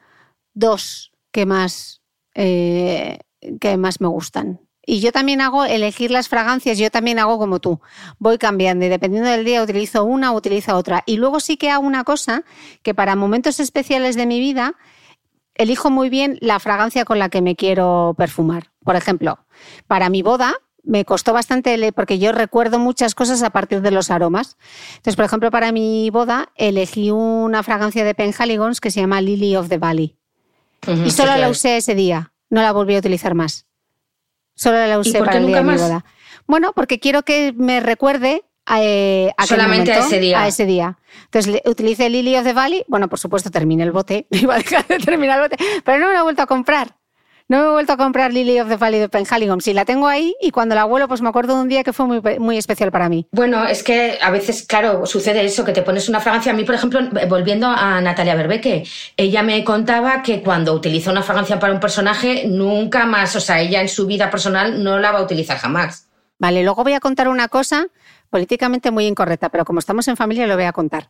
dos que más, eh, que más me gustan. Y yo también hago elegir las fragancias, yo también hago como tú. Voy cambiando y dependiendo del día utilizo una o utilizo otra. Y luego sí que hago una cosa que para momentos especiales de mi vida elijo muy bien la fragancia con la que me quiero perfumar. Por ejemplo, para mi boda me costó bastante, porque yo recuerdo muchas cosas a partir de los aromas. Entonces, por ejemplo, para mi boda elegí una fragancia de Penhaligons que se llama Lily of the Valley. Y sí, solo la usé ese día, no la volví a utilizar más. Solo la usé para el día de mi boda. Bueno, porque quiero que me recuerde a, eh, aquel Solamente a ese día. A ese día. Entonces utilicé Lily of the Valley. Bueno, por supuesto, terminé el bote. Iba a dejar de terminar el bote, pero no me lo he vuelto a comprar. No me he vuelto a comprar Lily of the Valley de Penhaligon. Sí, la tengo ahí y cuando la vuelo, pues me acuerdo de un día que fue muy, muy especial para mí. Bueno, es que a veces, claro, sucede eso, que te pones una fragancia. A mí, por ejemplo, volviendo a Natalia Berbeque, ella me contaba que cuando utiliza una fragancia para un personaje, nunca más, o sea, ella en su vida personal no la va a utilizar jamás. Vale, luego voy a contar una cosa políticamente muy incorrecta, pero como estamos en familia lo voy a contar.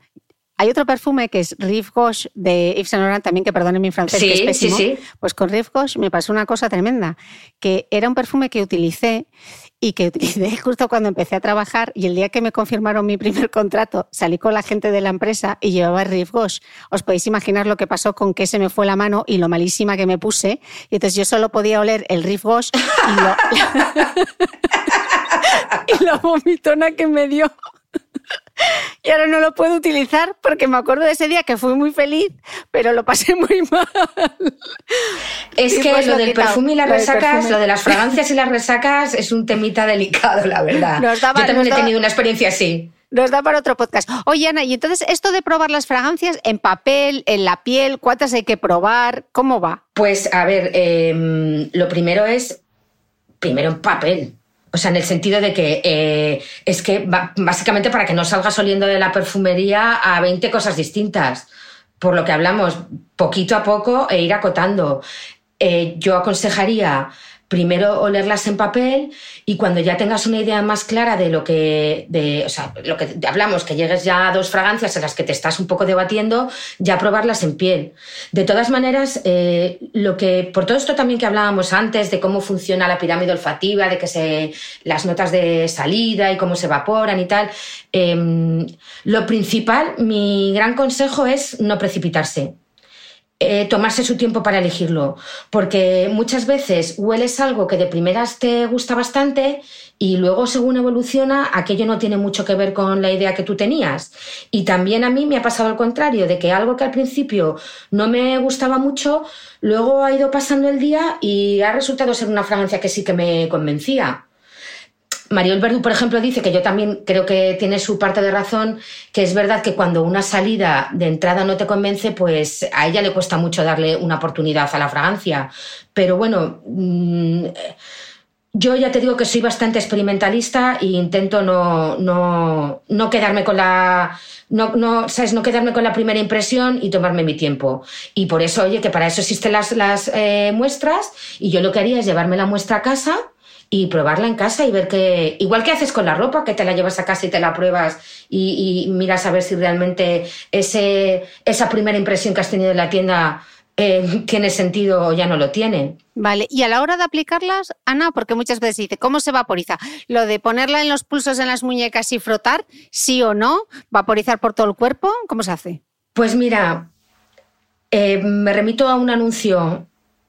Hay otro perfume que es Rive Gauche de Yves Saint Laurent, también que perdonen mi francés, que es pésimo. Sí, sí. Pues con Rive Gauche me pasó una cosa tremenda, que era un perfume que utilicé y que utilicé justo cuando empecé a trabajar y el día que me confirmaron mi primer contrato salí con la gente de la empresa y llevaba Rive Gauche. Os podéis imaginar lo que pasó con que se me fue la mano y lo malísima que me puse. Y entonces yo solo podía oler el Rive Gauche y lo... y la vomitona que me dio. Y ahora no lo puedo utilizar porque me acuerdo de ese día que fui muy feliz, pero lo pasé muy mal. Es que pues lo, del perfume y las resacas, lo de las fragancias y las resacas es un temita delicado, la verdad. Yo también he tenido una experiencia así. Nos da para otro podcast. Oye, Ana, y entonces esto de probar las fragancias en papel, en la piel, ¿cuántas hay que probar? ¿Cómo va? Pues a ver, em, lo primero es, primero en papel. O sea, en el sentido de que eh, es que básicamente para que no salgas oliendo de la perfumería a 20 cosas distintas. Por lo que hablamos, poquito a poco e ir acotando. Eh, yo aconsejaría primero olerlas en papel y cuando ya tengas una idea más clara de lo que, de, o sea, lo que hablamos, que llegues ya a dos fragancias en las que te estás un poco debatiendo, ya probarlas en piel. De todas maneras, eh, lo que, por todo esto también que hablábamos antes de cómo funciona la pirámide olfativa, de que se, las notas de salida y cómo se evaporan y tal, em, lo principal, mi gran consejo es no precipitarse. Eh, tomarse su tiempo para elegirlo, porque muchas veces hueles algo que de primeras te gusta bastante y luego según evoluciona aquello no tiene mucho que ver con la idea que tú tenías. Y también a mí me ha pasado al contrario, de que algo que al principio no me gustaba mucho, luego ha ido pasando el día y ha resultado ser una fragancia que sí que me convencía. Mariel Verdú, por ejemplo, dice que yo también creo que tiene su parte de razón, que es verdad que cuando una salida de entrada no te convence, pues a ella le cuesta mucho darle una oportunidad a la fragancia. Pero bueno, mm, yo ya te digo que soy bastante experimentalista e intento no, no, no quedarme con la. No, no, ¿sabes? no quedarme con la primera impresión y tomarme mi tiempo. Y por eso, oye, que para eso existen las, las eh, muestras, y yo lo que haría es llevarme la muestra a casa y probarla en casa y ver que, igual que haces con la ropa, que te la llevas a casa y te la pruebas y, miras a ver si realmente ese, esa primera impresión que has tenido en la tienda eh, tiene sentido o ya no lo tiene. Vale, y a la hora de aplicarlas, Ana, porque muchas veces dice, ¿cómo se vaporiza? Lo de ponerla en los pulsos en las muñecas y frotar, sí o no, vaporizar por todo el cuerpo, ¿cómo se hace? Pues mira, eh, me remito a un anuncio.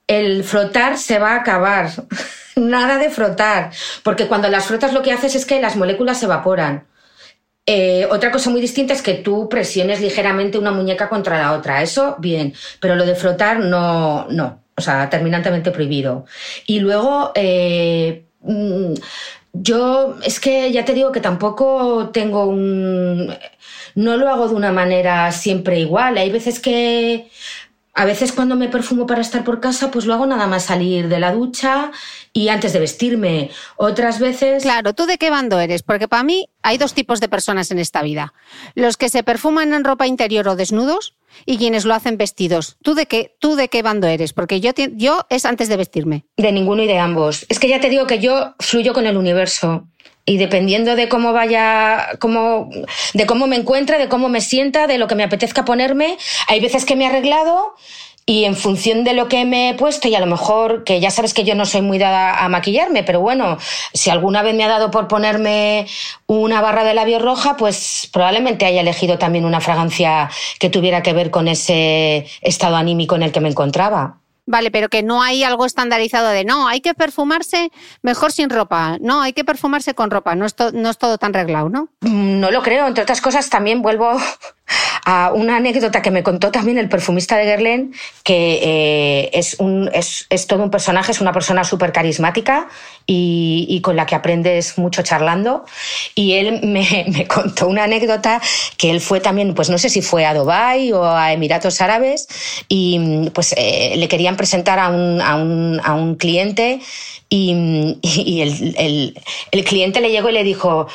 El frotar se va a acabar. nada de frotar, porque cuando las frotas lo que haces es que las moléculas se evaporan. Eh, otra cosa muy distinta es que tú presiones ligeramente una muñeca contra la otra. Eso, bien, pero lo de frotar no, no, o sea, terminantemente prohibido. Y luego, eh, mm, yo es que ya te digo que tampoco tengo un... No lo hago de una manera siempre igual. Hay veces que a veces cuando me perfumo para estar por casa, pues lo hago nada más salir de la ducha y antes de vestirme. Otras veces... Claro, ¿tú de qué bando eres? Porque para mí hay dos tipos de personas en esta vida. Los que se perfuman en ropa interior o desnudos y quienes lo hacen vestidos. ¿Tú de qué, tú de qué bando eres? Porque yo, yo es antes de vestirme. De ninguno y de ambos. Es que ya te digo que yo fluyo con el universo y dependiendo de cómo vaya, cómo, de cómo me encuentre, de cómo me sienta, de lo que me apetezca ponerme, hay veces que me he arreglado y en función de lo que me he puesto y a lo mejor que ya sabes que yo no soy muy dada a maquillarme, pero bueno, si alguna vez me ha dado por ponerme una barra de labio roja, pues probablemente haya elegido también una fragancia que tuviera que ver con ese estado anímico en el que me encontraba. Vale, pero que no hay algo estandarizado de no, hay que perfumarse mejor sin ropa, no, hay que perfumarse con ropa, no es, no es todo tan reglado, ¿no? Mm, no lo creo, entre otras cosas también vuelvo a una anécdota que me contó también el perfumista de Guerlain, que eh, es, un, es, es, todo un personaje, es una persona súper carismática y, y, con la que aprendes mucho charlando. Y él me, contó una anécdota que él fue también, pues no sé si fue a Dubái o a Emiratos Árabes, y pues eh, le querían presentar a un, a un, a un cliente y, y el, el, el cliente le llegó y le dijo,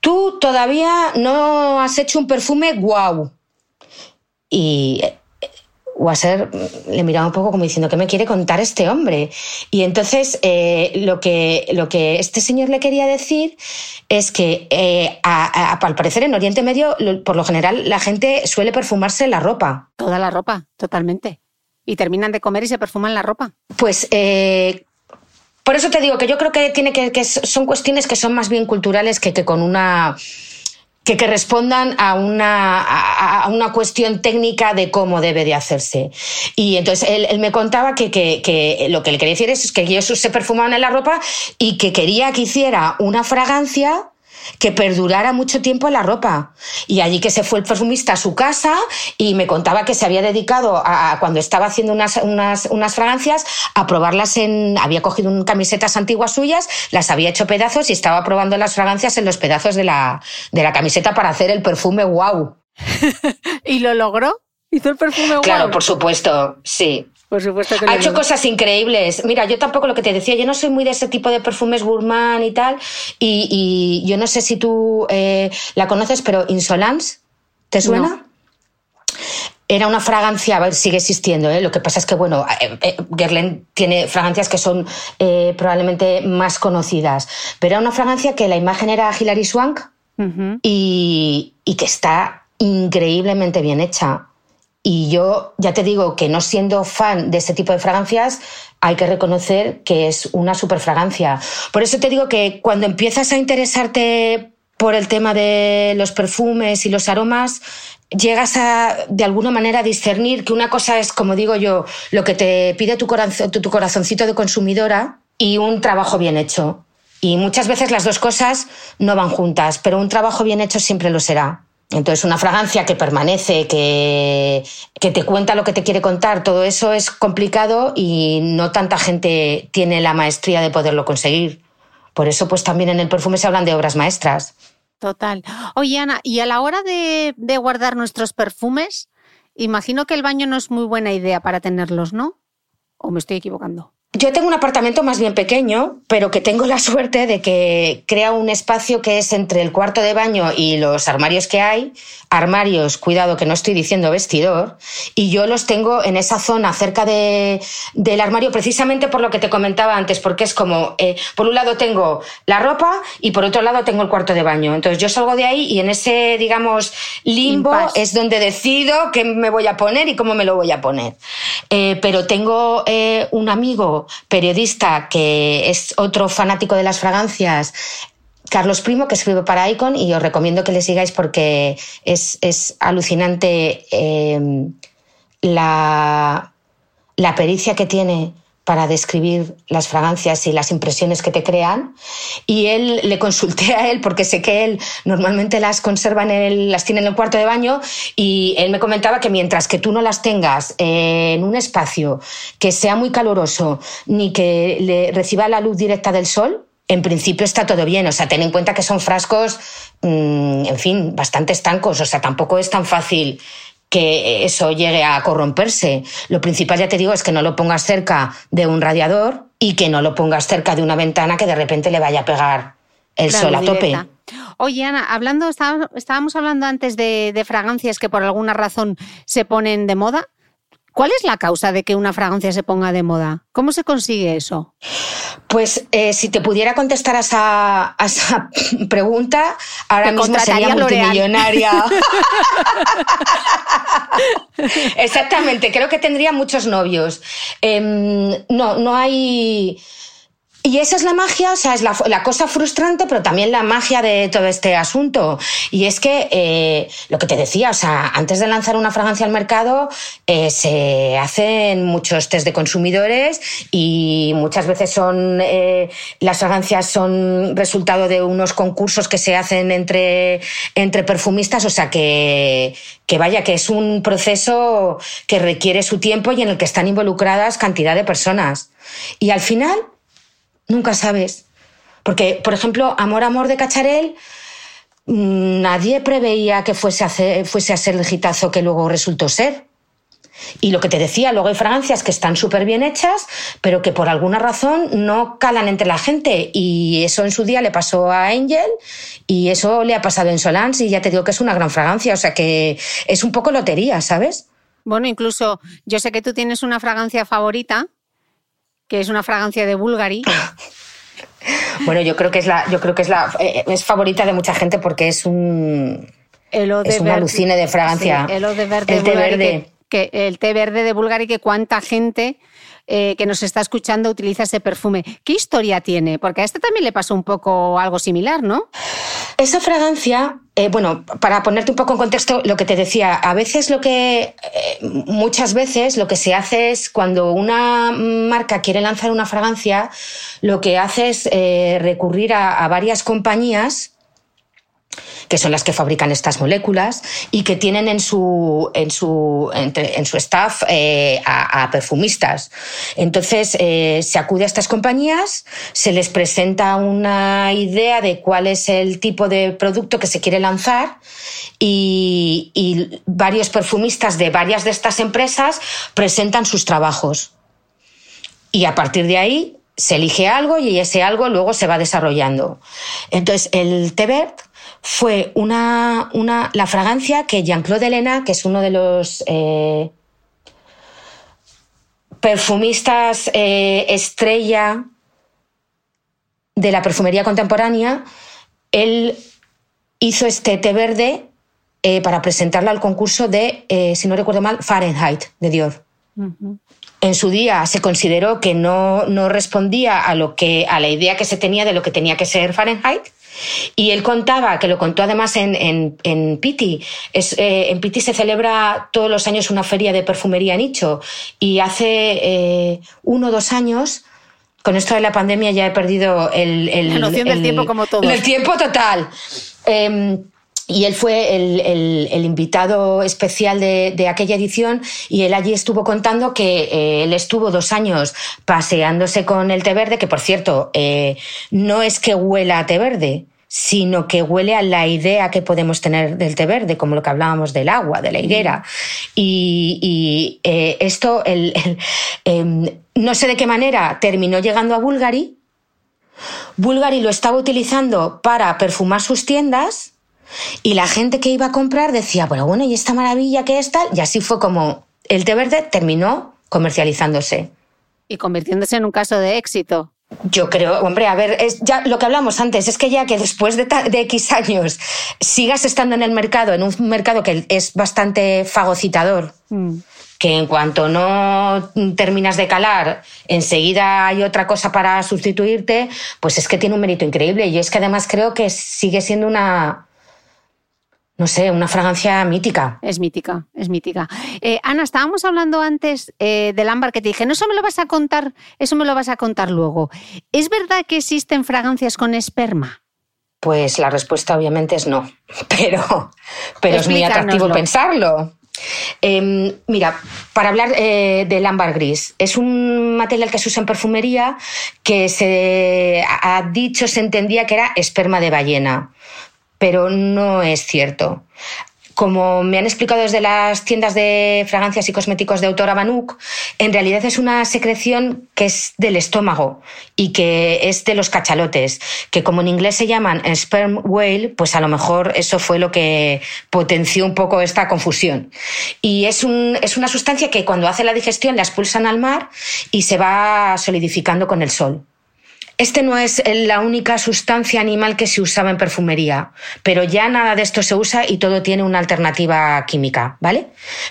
tú todavía no has hecho un perfume guau. Y eh, Wasser le miraba un poco como diciendo, ¿qué me quiere contar este hombre? Y entonces eh, lo, que, lo que este señor le quería decir es que eh, a, a, al parecer en Oriente Medio, por lo general, la gente suele perfumarse la ropa. Toda la ropa, totalmente. Y terminan de comer y se perfuman la ropa. Pues eh, por eso te digo que yo creo que, tiene que, son cuestiones que son más bien culturales que, que con una que, que, respondan a una, a, una cuestión técnica de cómo debe de hacerse. Y entonces él, él me contaba que, que, que, lo que le quería decir es que ellos se perfumaban en la ropa y que quería que hiciera una fragancia que perdurara mucho tiempo en la ropa. Y allí que se fue el perfumista a su casa y me contaba que se había dedicado a, a cuando estaba haciendo unas, unas, unas, fragancias a probarlas en. Había cogido un, camisetas antiguas suyas, las había hecho pedazos y estaba probando las fragancias en los pedazos de la, de la camiseta para hacer el perfume wow. ¿Y lo logró? ¿Hizo el perfume wow? Claro, por supuesto, sí. Por supuesto que ha hecho cosas increíbles. Mira, yo tampoco lo que te decía, yo no soy muy de ese tipo de perfumes gourmand y tal. Y, y yo no sé si tú eh, la conoces, pero Insolence, ¿te suena? No. Era una fragancia, a ver, sigue existiendo, ¿eh? lo que pasa es que, bueno, eh, eh, Guerlain tiene fragancias que son eh, probablemente más conocidas, pero era una fragancia que la imagen era Hilary Swank uh -huh. y, y que está increíblemente bien hecha. Y yo ya te digo que no siendo fan de este tipo de fragancias, hay que reconocer que es una super fragancia. Por eso te digo que cuando empiezas a interesarte por el tema de los perfumes y los aromas, llegas a, de alguna manera, a discernir que una cosa es, como digo yo, lo que te pide tu, corazon, tu, tu corazoncito de consumidora y un trabajo bien hecho. Y muchas veces las dos cosas no van juntas, pero un trabajo bien hecho siempre lo será. Entonces, una fragancia que permanece, que, que, te cuenta lo que te quiere contar, todo eso es complicado y no tanta gente tiene la maestría de poderlo conseguir. Por eso, pues también en el perfume se hablan de obras maestras. Total. Oye, Ana, y a la hora de, de guardar nuestros perfumes, imagino que el baño no es muy buena idea para tenerlos, ¿no? ¿O me estoy equivocando? Yo tengo un apartamento más bien pequeño, pero que tengo la suerte de que crea un espacio que es entre el cuarto de baño y los armarios que hay. Armarios, cuidado que no estoy diciendo vestidor, y yo los tengo en esa zona cerca de, del armario precisamente por lo que te comentaba antes, porque es como, eh, por un lado tengo la ropa y por otro lado tengo el cuarto de baño. Entonces yo salgo de ahí y en ese, digamos, limbo es donde decido qué me voy a poner y cómo me lo voy a poner. Eh, pero tengo eh, un amigo periodista que es otro fanático de las fragancias, Carlos Primo, que escribe para Icon, y os recomiendo que le sigáis porque es, es alucinante eh, la, la pericia que tiene para describir las fragancias y las impresiones que te crean. Y él le consulté a él porque sé que él normalmente las conserva en el, las tiene en el cuarto de baño y él me comentaba que mientras que tú no las tengas en un espacio que sea muy caluroso ni que le reciba la luz directa del sol, en principio está todo bien. O sea, ten en cuenta que son frascos, mmm, en fin, bastante estancos. O sea, tampoco es tan fácil que eso llegue a corromperse. Lo principal, ya te digo, es que no lo pongas cerca de un radiador y que no lo pongas cerca de una ventana que de repente le vaya a pegar el claro, sol a tope. Oye, Ana, hablando, estábamos hablando antes de, de fragancias que por alguna razón se ponen de moda. ¿Cuál es la causa de que una fragancia se ponga de moda? ¿Cómo se consigue eso? Pues eh, si te pudiera contestar a esa, a esa pregunta, ahora mismo sería multimillonaria. Exactamente, creo que tendría muchos novios. Eh, no, no hay Y esa es la magia, o sea, es la, cosa frustrante, pero también la magia de todo este asunto. Y es que, eh, lo que te decía, o sea, antes de lanzar una fragancia al mercado, eh, se hacen muchos test de consumidores y muchas veces son, eh, las fragancias son resultado de unos concursos que se hacen entre, entre perfumistas, o sea, que, que vaya, que es un proceso que requiere su tiempo y en el que están involucradas cantidad de personas. Y al final, nunca sabes. Porque, por ejemplo, Amor, Amor de Cacharel, mm, nadie preveía que fuese a, fuese a ser el gitazo que luego resultó ser. Y lo que te decía, luego hay fragancias que están súper bien hechas, pero que por alguna razón no calan entre la gente. Y eso en su día le pasó a Angel y eso le ha pasado en Solans y ya te digo que es una gran fragancia. O sea que es un poco lotería, ¿sabes? Bueno, incluso yo sé que tú tienes una fragancia favorita que es una fragancia de Bulgari. bueno, yo creo que es la, yo creo que es la, eh, es favorita de mucha gente porque es un, es un alucine de fragancia. el de verde, el té verde. Que, el té verde de Bulgari que cuánta gente eh, que nos está escuchando utiliza ese perfume. ¿Qué historia tiene? Porque a este también le pasó un poco algo similar, ¿no? Esa fragancia, eh, bueno, para ponerte un poco en contexto lo que te decía, a veces lo que, eh, muchas veces lo que se hace es cuando una marca quiere lanzar una fragancia, lo que hace es recurrir a varias compañías que son las que fabrican estas moléculas y que tienen en su, en su, en su staff eh, a, perfumistas. Entonces eh, se acude a estas compañías, se les presenta una idea de cuál es el tipo de producto que se quiere lanzar y, y varios perfumistas de varias de estas empresas presentan sus trabajos. Y a partir de ahí se elige algo y ese algo luego se va desarrollando. Entonces, el Tebert fue una, una, la fragancia que Jean-Claude Elena, que es uno de los eh, perfumistas eh, estrella de la perfumería contemporánea, él hizo este té verde eh, para presentarlo al concurso de, si no recuerdo mal, Fahrenheit de Dior. En su día se consideró que no, no respondía a, lo que, a la idea que se tenía de lo que tenía que ser Fahrenheit y él contaba, que lo contó además en, en, en Piti, es, eh, en Piti se celebra todos los años una feria de perfumería nicho y hace eh, uno o dos años con esto de la pandemia ya he perdido el, el la noción del tiempo como todo. El tiempo total. Eh, y él fue el, el, el invitado especial de, de, aquella edición y él allí estuvo contando que eh, él estuvo dos años paseándose con el té verde, que por cierto, eh, no es que huela a té verde, sino que huele a la idea que podemos tener del té verde, como lo que hablábamos del agua, de la higuera. Y, y eh, esto, el, em, no sé de qué manera, terminó llegando a Bulgari. Bulgari lo estaba utilizando para perfumar sus tiendas y la gente que iba a comprar decía, bueno, bueno, ¿y esta maravilla que es tal? Y así fue como el té verde terminó comercializándose. Y convirtiéndose en un caso de éxito. Yo creo, hombre, a ver, es ya lo que hablamos antes, es que ya que después de, de, X años sigas estando en el mercado, en un mercado que es bastante fagocitador, mm. que en cuanto no terminas de calar, enseguida hay otra cosa para sustituirte, pues es que tiene un mérito increíble. Y es que además creo que sigue siendo una, no sé, una fragancia mítica. Es mítica, es mítica. Eh, Ana, estábamos hablando antes eh, del ámbar que te dije, no, eso me lo vas a contar, eso me lo vas a contar luego. ¿Es verdad que existen fragancias con esperma? Pues la respuesta obviamente es no, pero, pero es muy atractivo pensarlo. Eh, mira, para hablar eh, del ámbar gris, es un material que se usa en perfumería que se ha dicho, se entendía que era esperma de ballena pero no es cierto. Como me han explicado desde las tiendas de fragancias y cosméticos de autora Banuk, en realidad es una secreción que es del estómago y que es de los cachalotes, que como en inglés se llaman sperm whale, pues a lo mejor eso fue lo que potenció un poco esta confusión. Y es, un, es una sustancia que cuando hace la digestión la expulsan al mar y se va solidificando con el sol. Este no es la única sustancia animal que se usaba en perfumería, pero ya nada de esto se usa y todo tiene una alternativa química, ¿vale?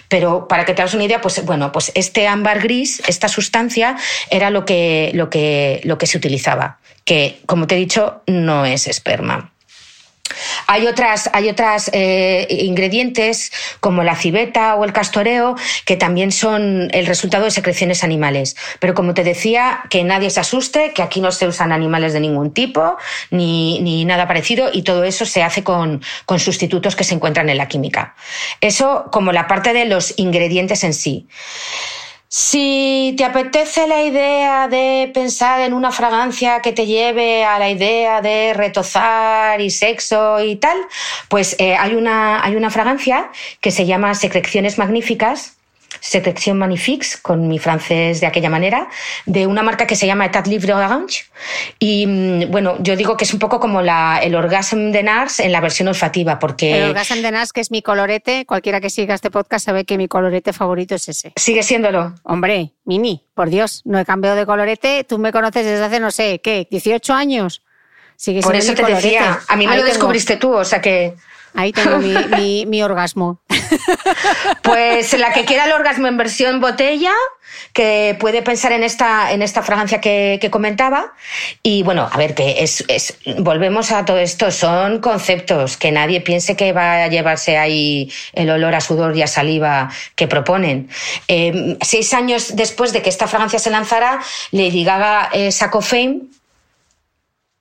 Pero para que te hagas una idea, pues bueno, pues este ámbar gris, esta sustancia, era lo que, lo que, lo que se utilizaba, que como te he dicho, no es esperma. Hay otras, hay otras eh, ingredientes como la civeta o el castoreo que también son el resultado de secreciones animales. Pero como te decía, que nadie se asuste, que aquí no se usan animales de ningún tipo ni, ni nada parecido y todo eso se hace con, con sustitutos que se encuentran en la química. Eso como la parte de los ingredientes en sí. Si te apetece la idea de pensar en una fragancia que te lleve a la idea de retozar y sexo y tal, pues eh, hay, una, hay una fragancia que se llama Secreciones Magníficas, Secreción Magnifique, con mi francés de aquella manera, de una marca que se llama Etat Livre Orange. Y mm, bueno, yo digo que es un poco como la, el Orgasm de Nars en la versión olfativa, porque... El Orgasm de Nars, que es mi colorete, cualquiera que siga este podcast sabe que mi colorete favorito es ese. Sigue siéndolo. Hombre, Mini, por Dios, no he cambiado de colorete, tú me conoces desde hace, no sé, ¿qué? ¿18 años? Sigue Por eso te decía, a mí me lo descubriste tú, o sea que... Ahí tengo mi, orgasmo. Pues la que quiera el orgasmo en versión botella, que puede pensar en esta, en esta fragancia que, comentaba. Y bueno, a ver, que es, volvemos a todo esto, son conceptos, que nadie piense que va a llevarse ahí el olor a sudor y a saliva que proponen. Eh, seis años después de que esta fragancia se lanzara, Lady Gaga eh, sacó Fame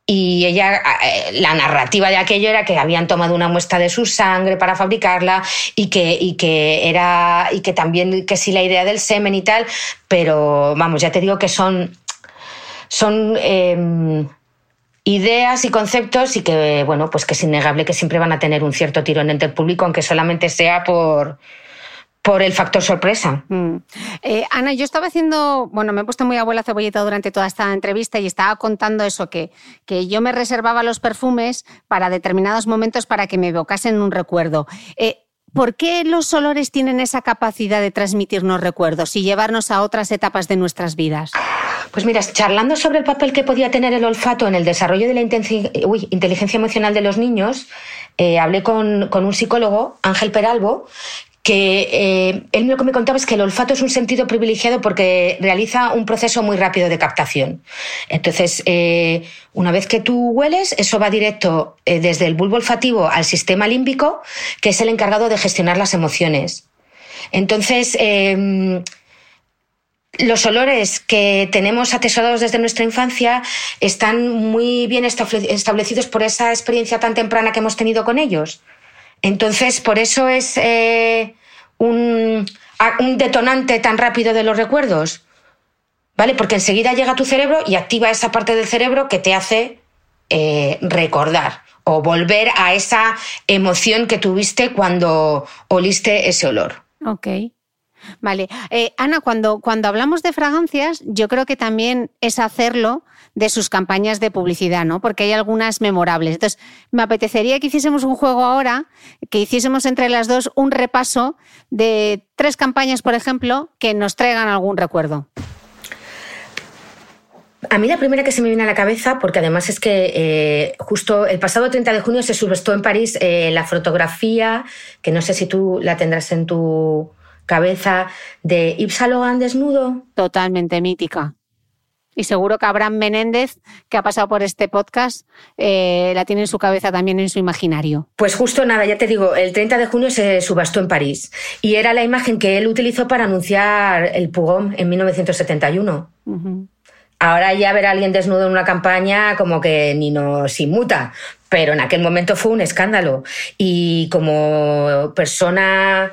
y ella, eh, la narrativa de aquello era que habían tomado una muestra de su sangre para fabricarla y que, y que era, y que también, que sí la idea del semen y tal, pero vamos, ya te digo que son, son em, ideas y conceptos y que, bueno, pues que es innegable que siempre van a tener un cierto tirón entre el público, aunque solamente sea por, por el factor sorpresa. Mm. Eh, Ana, yo estaba haciendo, bueno, me he puesto muy abuela cebolleta durante toda esta entrevista y estaba contando eso, que, que yo me reservaba los perfumes para determinados momentos para que me evocasen un recuerdo. Eh, ¿Por qué los olores tienen esa capacidad de transmitirnos recuerdos y llevarnos a otras etapas de nuestras vidas? Pues mira, charlando sobre el papel que podía tener el olfato en el desarrollo de la inteligencia emocional de los niños, eh, hablé con, con, un psicólogo, Ángel Peralbo, que eh, él lo que me contaba es que el olfato es un sentido privilegiado porque realiza un proceso muy rápido de captación. Entonces, eh, una vez que tú hueles, eso va directo eh, desde el bulbo olfativo al sistema límbico, que es el encargado de gestionar las emociones. Entonces, em, los olores que tenemos atesorados desde nuestra infancia están muy bien establecidos por esa experiencia tan temprana que hemos tenido con ellos. Entonces, por eso es eh, un, detonante tan rápido de los recuerdos. ¿Vale? Porque enseguida llega a tu cerebro y activa esa parte del cerebro que te hace eh, recordar o volver a esa emoción que tuviste cuando oliste ese olor. Ok. Vale. Eh, Ana, cuando, cuando hablamos de fragancias, yo creo que también es hacerlo de sus campañas de publicidad, ¿no? Porque hay algunas memorables. Entonces, me apetecería que hiciésemos un juego ahora, que hiciésemos entre las dos un repaso de tres campañas, por ejemplo, que nos traigan algún recuerdo. A mí la primera que se me viene a la cabeza, porque además es que eh, justo el pasado 30 de junio se subestó en París eh, la fotografía, que no sé si tú la tendrás en tu cabeza, de Yves Saint Laurent desnudo. Totalmente mítica. Y seguro que Abraham Menéndez, que ha pasado por este podcast, eh, la tiene en su cabeza también en su imaginario. Pues justo nada, ya te digo, el 30 de junio se subastó en París y era la imagen que él utilizó para anunciar el Pugom en 1971. Ahora ya ver a alguien desnudo en una campaña como que ni nos inmuta, pero en aquel momento fue un escándalo. Y como persona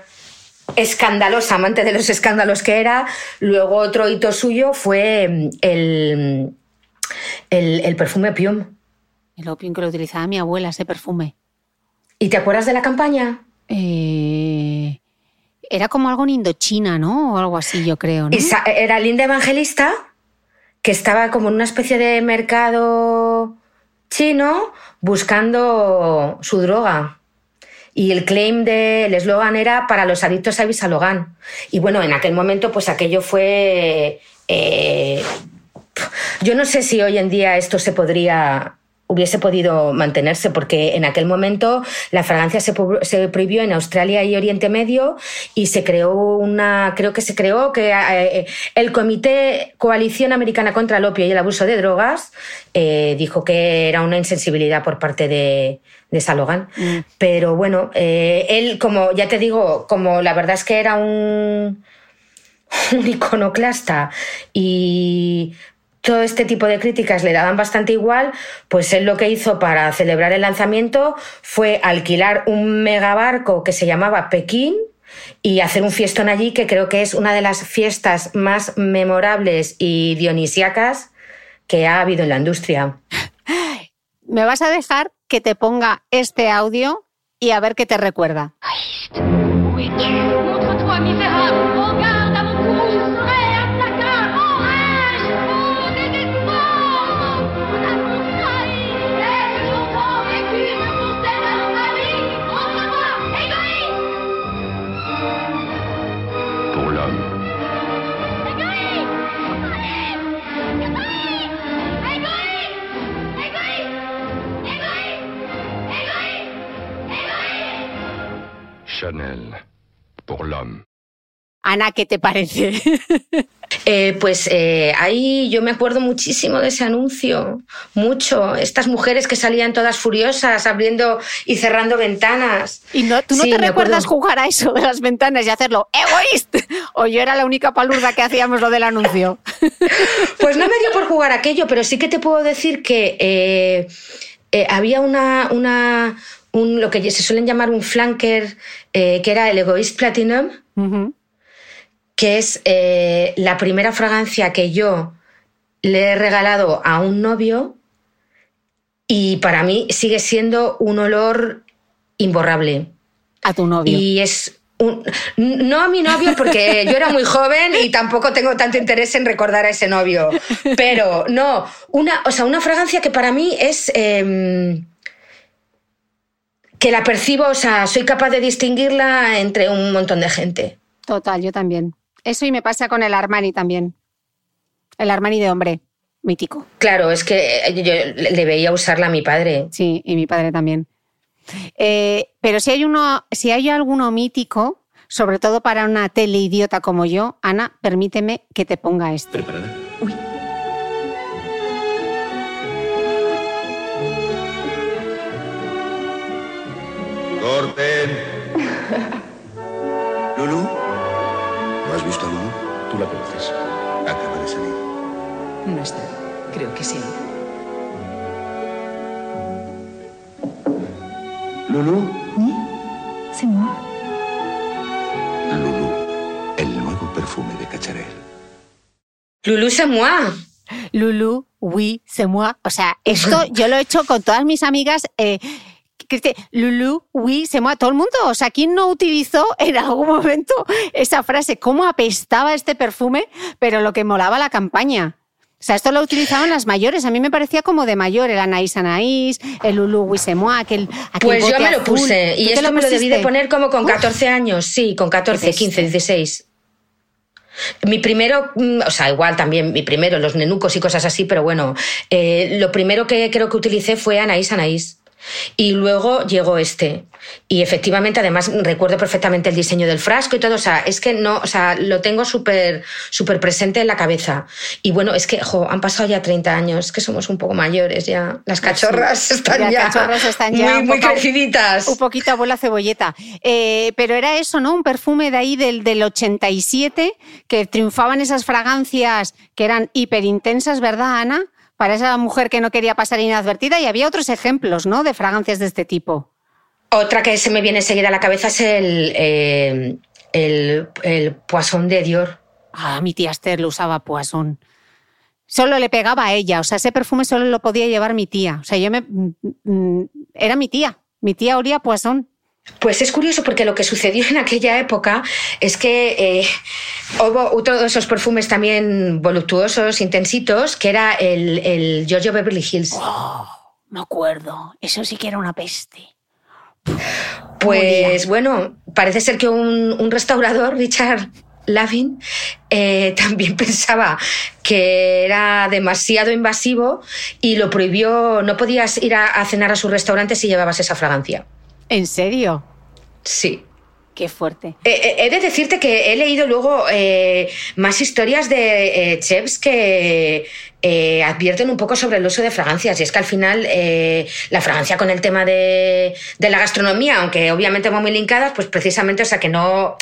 escandalosa, amante de los escándalos que era. Luego otro hito suyo fue mm, el, el, perfume Opium. El Opium que lo utilizaba mi abuela, ese perfume. ¿Y te acuerdas de la campaña? Eh, era como algo en Indochina, ¿no? O algo así, yo creo. ¿no? Era Linda Evangelista, que estaba como en una especie de mercado chino buscando su droga. Y el claim del eslogan era para los adictos a Visalogan. Y bueno, en aquel momento, pues aquello fue eh, Yo no sé si hoy en día esto se podría hubiese podido mantenerse, porque en aquel momento la fragancia se, se, prohibió en Australia y Oriente Medio y se creó una, creo que se creó que eh, el Comité Coalición Americana contra el Opio y el Abuso de Drogas eh, dijo que era una insensibilidad por parte de, de Salogan. Mm. Pero bueno, eh, él, como ya te digo, como la verdad es que era un un iconoclasta y todo este tipo de críticas le daban bastante igual, pues él lo que hizo para celebrar el lanzamiento fue alquilar un megabarco que se llamaba Pekín y hacer un fiestón allí que creo que es una de las fiestas más memorables y dionisíacas que ha habido en la industria. Me vas a dejar que te ponga este audio y a ver qué te recuerda. Chanel, por l'homme. Ana, ¿qué te parece? Eh, pues eh, ahí yo me acuerdo muchísimo de ese anuncio, mucho. Estas mujeres que salían todas furiosas, abriendo y cerrando ventanas. ¿Y no, tú no te recuerdas jugar a eso de las ventanas y hacerlo egoísta? ¿O yo era la única palurda que hacíamos lo del anuncio? Pues no me dio por jugar aquello, pero sí que te puedo decir que eh, había una, una, un, lo que se suelen llamar un flanker, que era el Egoist Platinum que es eh, la primera fragancia que yo le he regalado a un novio y para mí sigue siendo un olor imborrable. A tu novio. Y es un, no a mi novio porque yo era muy joven y tampoco tengo tanto interés en recordar a ese novio. Pero no, una, o sea, una fragancia que para mí es em, que la percibo, o sea, soy capaz de distinguirla entre un montón de gente. Total, yo también. Eso y me pasa con el Armani también. El Armani de hombre, mítico. Claro, es que yo le veía usarla a mi padre. Sí, y mi padre también. Eh, pero si hay, uno, si hay alguno mítico, sobre todo para una teleidiota como yo, Ana, permíteme que te ponga esto. ¿Preparada? Creo que sí. ¿Lulu? Oui, c'est moi. Lulu, el nuevo perfume de Cacharel. Lulu, c'est moi. Lulu, oui, c'est moi. O sea, esto yo lo he hecho con todas mis amigas. Eh, Lulu, oui, se mueve todo el mundo. O sea, ¿quién no utilizó en algún momento esa frase? ¿Cómo apestaba este perfume? Pero lo que molaba la campaña. O sea, esto lo utilizaban las mayores. A mí me parecía como de mayor, el Anaís Anaís, el Lulu Wissemoi, aquel, aquel Pues yo me lo puse. Y ¿Tú te esto lo me lo debí de poner como con 14 años. Sí, con 14, Qué 15, bestia. 16. Mi primero, mm, o sea, igual también mi primero, los nenucos y cosas así, pero bueno, eh, lo primero que creo que utilicé fue Anaís Anaís. Y luego llegó este. Y efectivamente, además, recuerdo perfectamente el diseño del frasco y todo. O sea, es que no, o sea, lo tengo súper súper presente en la cabeza. Y bueno, es que, jo, han pasado ya 30 años, que somos un poco mayores ya. Las cachorras están Las ya, cachorras están ya muy, un muy poco- creciditas. Un poquito abuela cebolleta. Eh, pero era eso, ¿no? Un perfume de ahí del, del 87 que triunfaban esas fragancias que eran hiperintensas, ¿verdad, Ana? Para esa mujer que no quería pasar inadvertida. Y había otros ejemplos, ¿no? De fragancias de este tipo. Otra que se me viene enseguida a la cabeza es el, eh, el, el Poisson de Dior. Ah, mi tía Esther lo usaba Poisson. Solo le pegaba a ella, o sea, ese perfume solo lo podía llevar mi tía. O sea, yo me. mm, mm, Era mi tía. Mi tía olía Poisson. Pues es curioso porque lo que sucedió en aquella época es que eh, hubo de esos perfumes también voluptuosos, intensitos, que era el, el Giorgio Beverly Hills. Me acuerdo. Eso sí que era una peste. Pues bueno, parece ser que un, un restaurador, Richard, Lavin eh, también pensaba que era demasiado invasivo y lo prohibió, no podías ir a, a cenar a su restaurante si llevabas esa fragancia. ¿En serio? Sí. Qué fuerte. Eh, eh, he de decirte que he leído luego eh, más historias de eh, chefs que advierten un poco sobre el uso de fragancias. Y es que al final la fragancia con el tema de, de la gastronomía, aunque obviamente muy linkadas, pues precisamente, o sea, que no.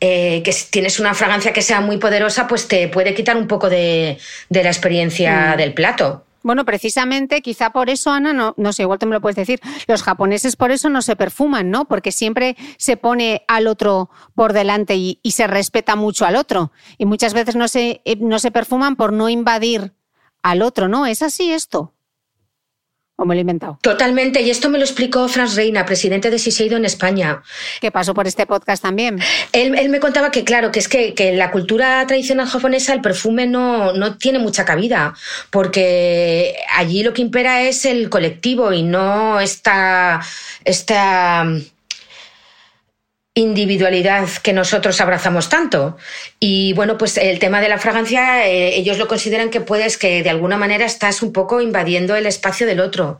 eh, que si tienes una fragancia que sea muy poderosa, pues te puede quitar un poco de, de la experiencia Mm. del plato. Bueno, precisamente, quizá por eso, Ana, no, no sé, igual te me lo puedes decir, los japoneses por eso no se perfuman, ¿no? Porque siempre se pone al otro por delante y, y se respeta mucho al otro. Y muchas veces no se, eh, no se perfuman por no invadir al otro, ¿no? ¿Es así esto? ¿O me lo he inventado? Totalmente, y esto me lo explicó Franz Reina, presidente de Siseido en España. Que pasó por este podcast también. Él, él me contaba que, claro, que es que, que en la cultura tradicional japonesa el perfume no, no tiene mucha cabida, porque allí lo que impera es el colectivo y no esta, esta individualidad que nosotros abrazamos tanto. Y bueno, pues el tema de la fragancia, eh, ellos lo consideran que puedes, que de alguna manera estás un poco invadiendo el espacio del otro.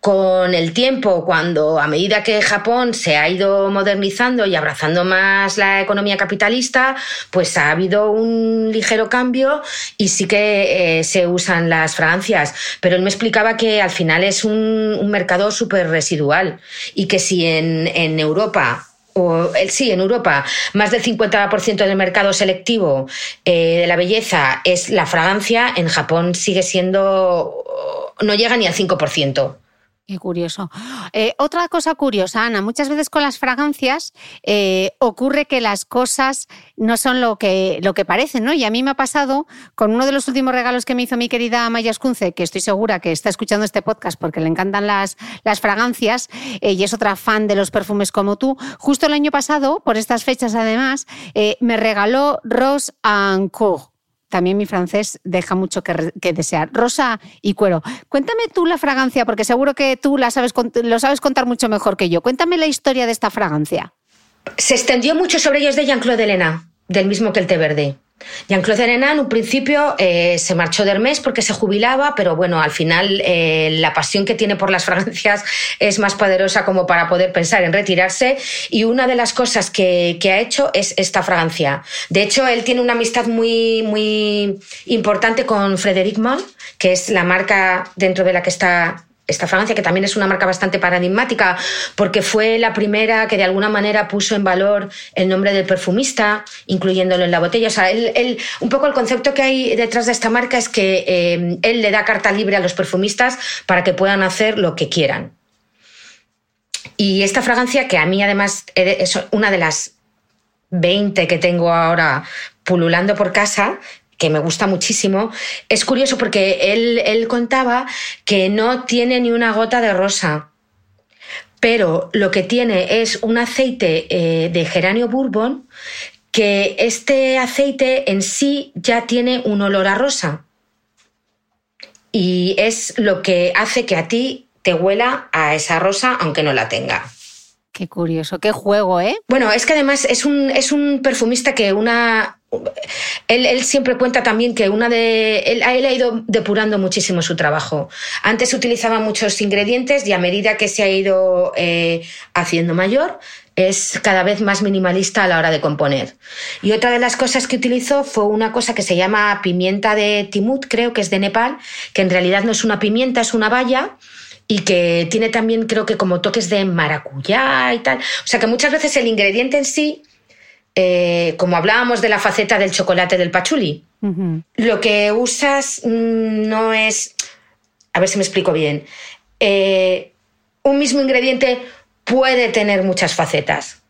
Con el tiempo, cuando a medida que Japón se ha ido modernizando y abrazando más la economía capitalista, pues ha habido un ligero cambio y sí que eh, se usan las fragancias. Pero él me explicaba que al final es un, mercado súper residual y que si en Europa o sí, en Europa, más del 50% del mercado selectivo eh, de la belleza es la fragancia, en Japón sigue siendo. no llega ni al 5%. Qué curioso. Eh, otra cosa curiosa, Ana, muchas veces con las fragancias eh, ocurre que las cosas no son lo que, lo que parecen, ¿no? Y a mí me ha pasado con uno de los últimos regalos que me hizo mi querida Maya Escunce, que estoy segura que está escuchando este podcast porque le encantan las, las fragancias eh, y es otra fan de los perfumes como tú. Justo el año pasado, por estas fechas además, me regaló Rose en Cour también mi francés deja mucho que, desear. Rosa y cuero. Cuéntame tú la fragancia, porque seguro que tú la sabes, lo sabes contar mucho mejor que yo. Cuéntame la historia de esta fragancia. Se extendió mucho sobre ellos de Jean-Claude Helena, del mismo que el té verde. Jean-Claude Helena en un principio eh, se marchó de Hermès porque se jubilaba, pero bueno, al final eh, la pasión que tiene por las fragancias es más poderosa como para poder pensar en retirarse y una de las cosas que, que ha hecho es esta fragancia. De hecho, él tiene una amistad muy, muy importante con Frédéric Moll, que es la marca dentro de la que está esta fragancia, que también es una marca bastante paradigmática, porque fue la primera que de alguna manera puso en valor el nombre del perfumista, incluyéndolo en la botella. O sea, él, él- un poco el concepto que hay detrás de esta marca es que eh, él le da carta libre a los perfumistas para que puedan hacer lo que quieran. Y esta fragancia, que a mí además es una de las 20 que tengo ahora pululando por casa, que me gusta muchísimo, es curioso porque él, él contaba que no tiene ni una gota de rosa, pero lo que tiene es un aceite eh, de geranio bourbon, que este aceite en sí ya tiene un olor a rosa. Y es lo que hace que a ti te huela a esa rosa, aunque no la tenga. Qué curioso, qué juego, ¿eh? Bueno, es que además es un, es un perfumista que una. Él, siempre cuenta también que una de. Él ha ido depurando muchísimo su trabajo. Antes utilizaba muchos ingredientes y a medida que se ha ido eh, haciendo mayor, es cada vez más minimalista a la hora de componer. Y otra de las cosas que utilizó fue una cosa que se llama pimienta de Timut, creo que es de Nepal, que en realidad no es una pimienta, es una valla y que tiene también creo que como toques de maracuyá y tal. O sea que muchas veces el ingrediente en sí, eh, como hablábamos de la faceta del chocolate del pachuli, lo que usas mm, no es, a ver si me explico bien, Eh, un mismo ingrediente puede tener muchas facetas.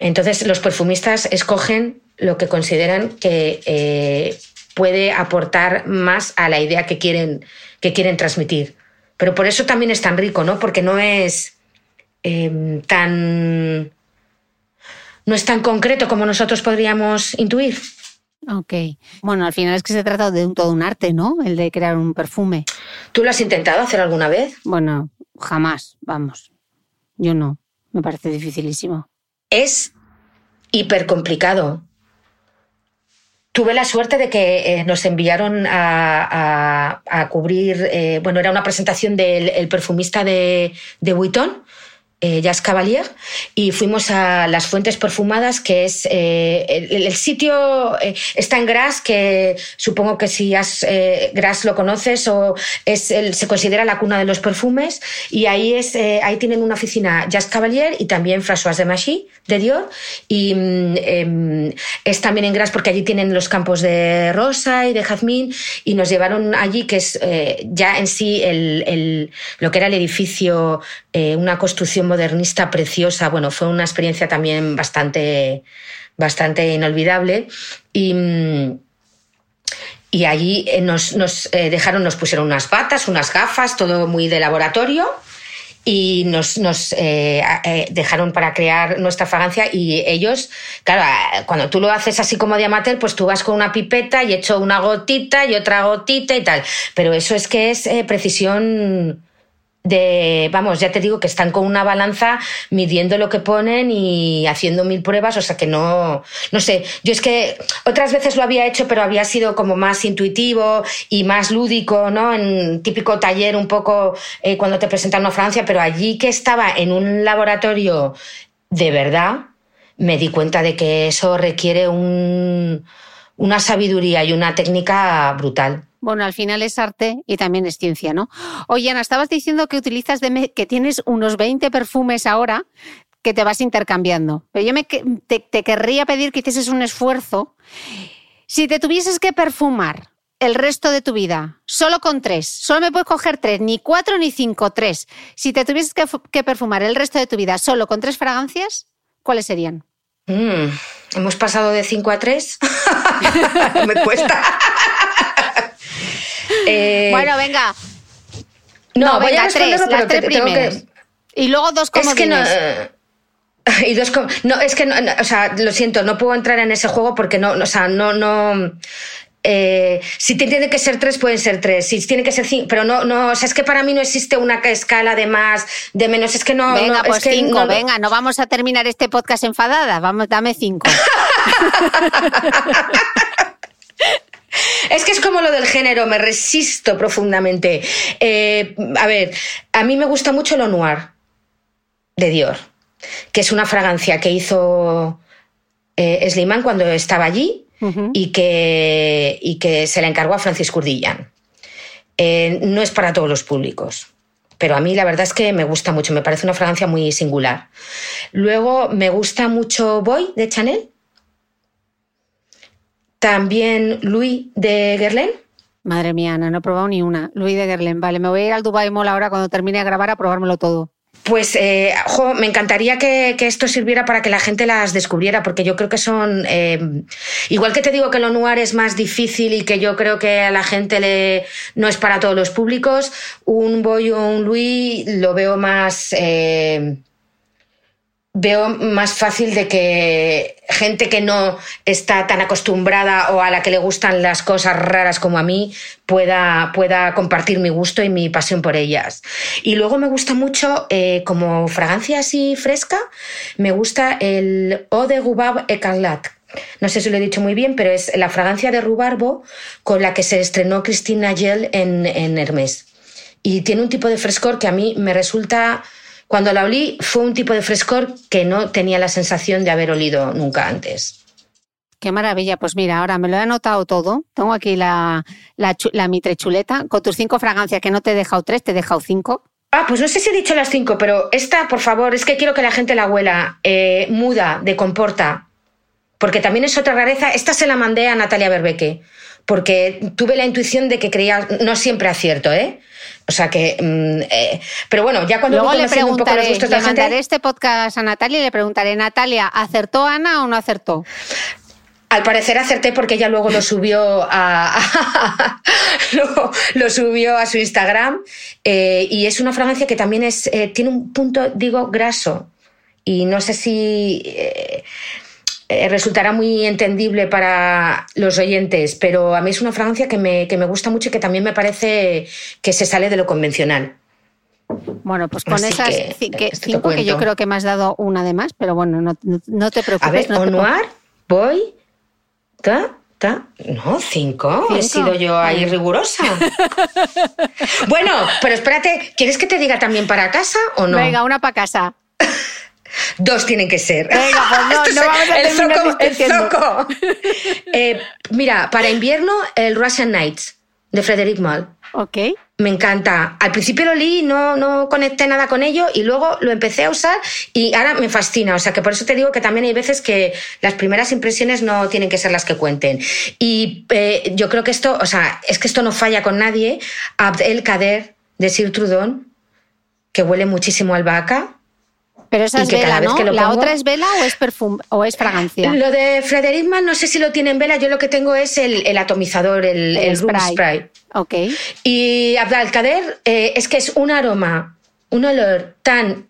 Entonces los perfumistas escogen lo que consideran que eh, puede aportar más a la idea que quieren, que quieren transmitir. Pero por eso también es tan rico, ¿no? Porque no es eh, tan. No es tan concreto como nosotros podríamos intuir. Ok. Bueno, al final es que se trata de un, todo un arte, ¿no? El de crear un perfume. ¿Tú lo has intentado hacer alguna vez? Bueno, jamás, vamos. Yo no. Me parece dificilísimo. Es hiper complicado. tuve la suerte de que eh, nos enviaron a, a- a cubrir, eh, bueno, era una presentación del el perfumista de, de Vuitton, eh, Cavalier, y fuimos a Las Fuentes Perfumadas, que es eh, el, sitio eh, está en Gras, que supongo que si has, eh, Gras lo conoces o es el- se considera la cuna de los perfumes, y ahí es ahí tienen una oficina Jazz Cavalier y también Françoise de Machy de Dior, y mm, em, es también en Gras porque allí tienen los campos de rosa y de jazmín, y nos llevaron allí, que es ya en sí el, el- lo que era el edificio, una construcción modernista preciosa. Bueno, fue una experiencia también bastante, bastante inolvidable. Y. mm, y allí eh, nos, nos, eh, dejaron, nos pusieron unas batas, unas gafas, todo muy de laboratorio. Y nos, nos eh, dejaron para crear nuestra fragancia. Y ellos, claro, cuando tú lo haces así como de amateur, pues tú vas con una pipeta y echo una gotita y otra gotita y tal. Pero eso es que es precisión de, vamos, ya te digo que están con una balanza midiendo lo que ponen y haciendo mil pruebas, o sea que no, no sé, yo es que otras veces lo había hecho, pero había sido como más intuitivo y más lúdico, ¿no? En típico taller un poco eh, cuando te presentan una Francia, pero allí que estaba en un laboratorio de verdad, me di cuenta de que eso requiere un, una sabiduría y una técnica brutal. Bueno, al final es arte y también es ciencia, ¿no? Oye, Ana, estabas diciendo que utilizas de que tienes unos 20 perfumes ahora que te vas intercambiando. Pero yo me te, te querría pedir que hicieses un esfuerzo. Si te tuvieses que perfumar el resto de tu vida, solo con tres, solo me puedes coger tres, ni cuatro ni cinco, tres. Si te tuvieses que, fu- que perfumar el resto de tu vida solo con tres fragancias, ¿cuáles serían? Mm, hemos pasado de 5 a 3. Me cuesta. Eh, bueno, venga. no, voy venga, a tres, las pero te- tres tengo que- primeras. Y luego dos Es que no. eh, Y dos com- no, es que no, no, o sea, lo siento, no puedo entrar en ese juego porque no, no, o sea, no, no. eh, si tiene que ser tres, pueden ser tres. Si tiene que ser cinco, pero no, no, o sea, es que para mí no existe una escala de más, de menos. Es que no. Venga, no, es pues que cinco, no- venga, no vamos a terminar este podcast enfadada, vamos, dame cinco. Es que es como lo del género, me resisto profundamente. Eh, a ver, a mí me gusta mucho lo noir de Dior, que es una fragancia que hizo eh, cuando estaba allí y, que, y que se la encargó a Francis Curdillan. Eh, no es para todos los públicos, pero a mí la verdad es que me gusta mucho, me parece una fragancia muy singular. Luego me gusta mucho Boy de Chanel. También Louis de Guerlain. Madre mía, Ana, no he probado ni una. Luis de Guerlain, vale, me voy a ir al Dubai Mall ahora cuando termine de grabar a probármelo todo. Pues, eh, jo, me encantaría que, que esto sirviera para que la gente las descubriera, porque yo creo que son. eh, igual que te digo que lo noir es más difícil y que yo creo que a la gente le, no es para todos los públicos, un Boy o un Louis lo veo más. eh, veo más fácil de que gente que no está tan acostumbrada o a la que le gustan las cosas raras como a mí pueda, pueda compartir mi gusto y mi pasión por ellas. Y luego me gusta mucho, eh, como fragancia así fresca, me gusta el Eau de Rhubarbe Écarlate. No sé si lo he dicho muy bien, pero es la fragancia de rubarbo con la que se estrenó Christine Nagel en, en Hermès. Y tiene un tipo de frescor que a mí me resulta cuando la olí fue un tipo de frescor que no tenía la sensación de haber olido nunca antes. Qué maravilla, pues mira, ahora me lo he anotado todo. Tengo aquí la, la, mitre chuleta con tus cinco fragancias, que no te he dejado tres, te he dejado cinco. Ah, pues no sé si he dicho las cinco, pero esta, por favor, es que quiero que la gente la huela. Eh, muda, de comporta. Porque también es otra rareza. Esta se la mandé a Natalia Berbeque. Porque tuve la intuición de que creía, no siempre acierto, ¿eh? O sea que. mm, eh, pero bueno, ya cuando Luego le conociendo un poco los preguntaré, gustos de le la gente. mandaré este podcast a Natalia y le preguntaré, Natalia, ¿acertó Ana o no acertó? Al parecer acerté porque ella luego lo subió a, lo, lo subió a su Instagram eh, y es una fragancia que también es eh, tiene un punto digo graso y no sé si eh, eh, resultará muy entendible para los oyentes, pero a mí es una fragancia que me, que me gusta mucho y que también me parece que se sale de lo convencional. Bueno, pues con Así esas que, que- cinco que yo creo que me has dado una de más, pero bueno, no, te preocupes. A ver, no Noir, Boy, ¿qué? Ta- No, cinco. He Cinco. sido yo ahí rigurosa. bueno, pero espérate, ¿quieres que te diga también para casa o no? Venga, una para casa. Dos tienen que ser. Venga, pues no, Esto no es vamos a el zoco, el discutiendo. zoco. Eh, mira, para invierno, el Russian Nights de Frederick Moll. Ok. Me encanta. Al principio lo leí, no, no conecté nada con ello y luego lo empecé a usar y ahora me fascina. O sea que por eso te digo que también hay veces que las primeras impresiones no tienen que ser las que cuenten. Y eh, yo creo que esto, o sea, es que esto no falla con nadie. Abd el Kader de Sir Trudon, que huele muchísimo a albahaca. Pero esa es vela, ¿no? ¿La pongo- otra es vela o es perfume o es fragancia? Lo de Frederick Mann, no sé si lo tiene en vela. Yo lo que tengo es el, el atomizador, el, el room spray. Ok. Y Abdalkader eh, es que es un aroma, un olor tan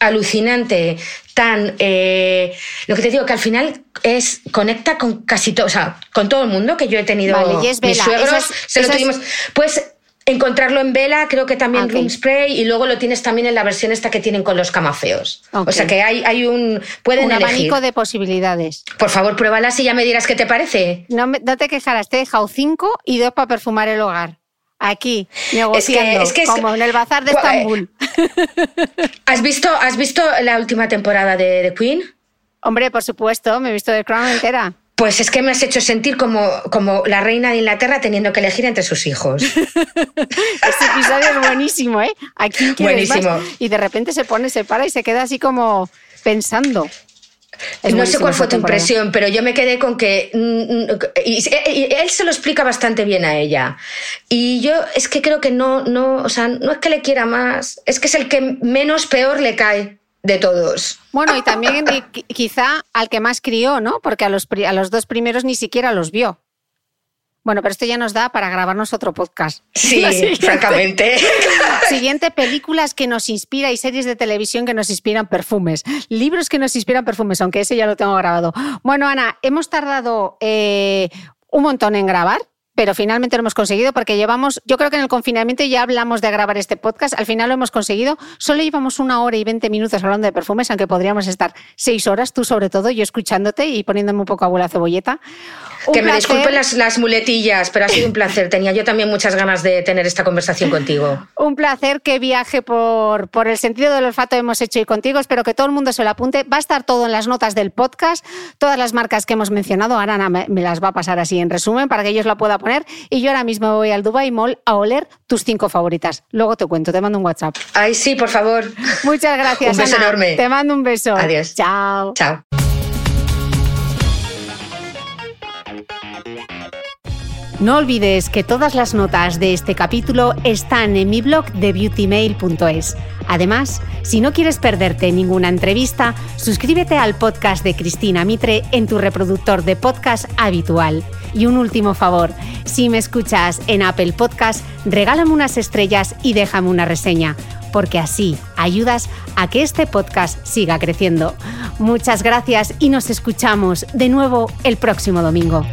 alucinante, tan... eh, lo que te digo, que al final es conecta con casi todo, o sea, con todo el mundo que yo he tenido. Vale, y es mis vela, suegros, eso es- se lo es- tuvimos... Pues encontrarlo en vela, creo que también Ok. room spray, y luego lo tienes también en la versión esta que tienen con los camafeos. O sea que hay, hay un... Pueden Un elegir. abanico de posibilidades. Por favor, pruébalas y ya me dirás qué te parece. No, te quejarás, te he dejado cinco y dos para perfumar el hogar. Aquí, negociando, es que es- como en el bazar de Estambul. ¿Has visto, ¿Has visto la última temporada de The Queen? Hombre, por supuesto, me he visto de Crown entera. Pues es que me has hecho sentir como, como la reina de Inglaterra teniendo que elegir entre sus hijos. Este episodio es buenísimo, ¿eh? ¿A quién quieres Buenísimo. más? Y de repente se pone, se para y se queda así como pensando. Es no sé cuál fue tu temporada. impresión, pero yo me quedé con que... mm, mm, y él se lo explica bastante bien a ella. Y yo es que creo que no, no, o sea, no es que le quiera más, es que es el que menos peor le cae de todos. Bueno, y también quizá al que más crió, ¿no? Porque a los, pri- a los dos primeros ni siquiera los vio. Bueno, pero esto ya nos da para grabarnos otro podcast. Sí, siguiente- francamente. Siguiente, películas que nos inspira y series de televisión que nos inspiran perfumes. Libros que nos inspiran perfumes, aunque ese ya lo tengo grabado. Bueno, Ana, hemos tardado eh, un montón en grabar. Pero finalmente lo hemos conseguido porque llevamos, yo creo que en el confinamiento ya hablamos de grabar este podcast, al final lo hemos conseguido. Solo llevamos una hora y 20 minutos hablando de perfumes, aunque podríamos estar seis horas, tú sobre todo, yo escuchándote y poniéndome un poco abuela cebolleta. Un que me placer. disculpen las, las muletillas, pero ha sido un placer. Tenía yo también muchas ganas de tener esta conversación contigo. Un placer que viaje por, por el sentido del olfato hemos hecho hoy contigo. Espero que todo el mundo se lo apunte. Va a estar todo en las notas del podcast. Todas las marcas que hemos mencionado, ahora Ana me, me las va a pasar así en resumen para que ellos la puedan poner. Y yo ahora mismo voy al Dubai Mall a oler tus cinco favoritas. Luego te cuento, te mando un WhatsApp. Ay, sí, por favor. Muchas gracias, Un beso Ana. enorme. Te mando un beso. Adiós. Chao. Chao. No olvides que todas las notas de este capítulo están en mi blog de beautymail.es. Además, si no quieres perderte ninguna entrevista, suscríbete al podcast de Cristina Mitre en tu reproductor de podcast habitual. Y un último favor, si me escuchas en Apple Podcast, regálame unas estrellas y déjame una reseña, porque así ayudas a que este podcast siga creciendo. Muchas gracias y nos escuchamos de nuevo el próximo domingo.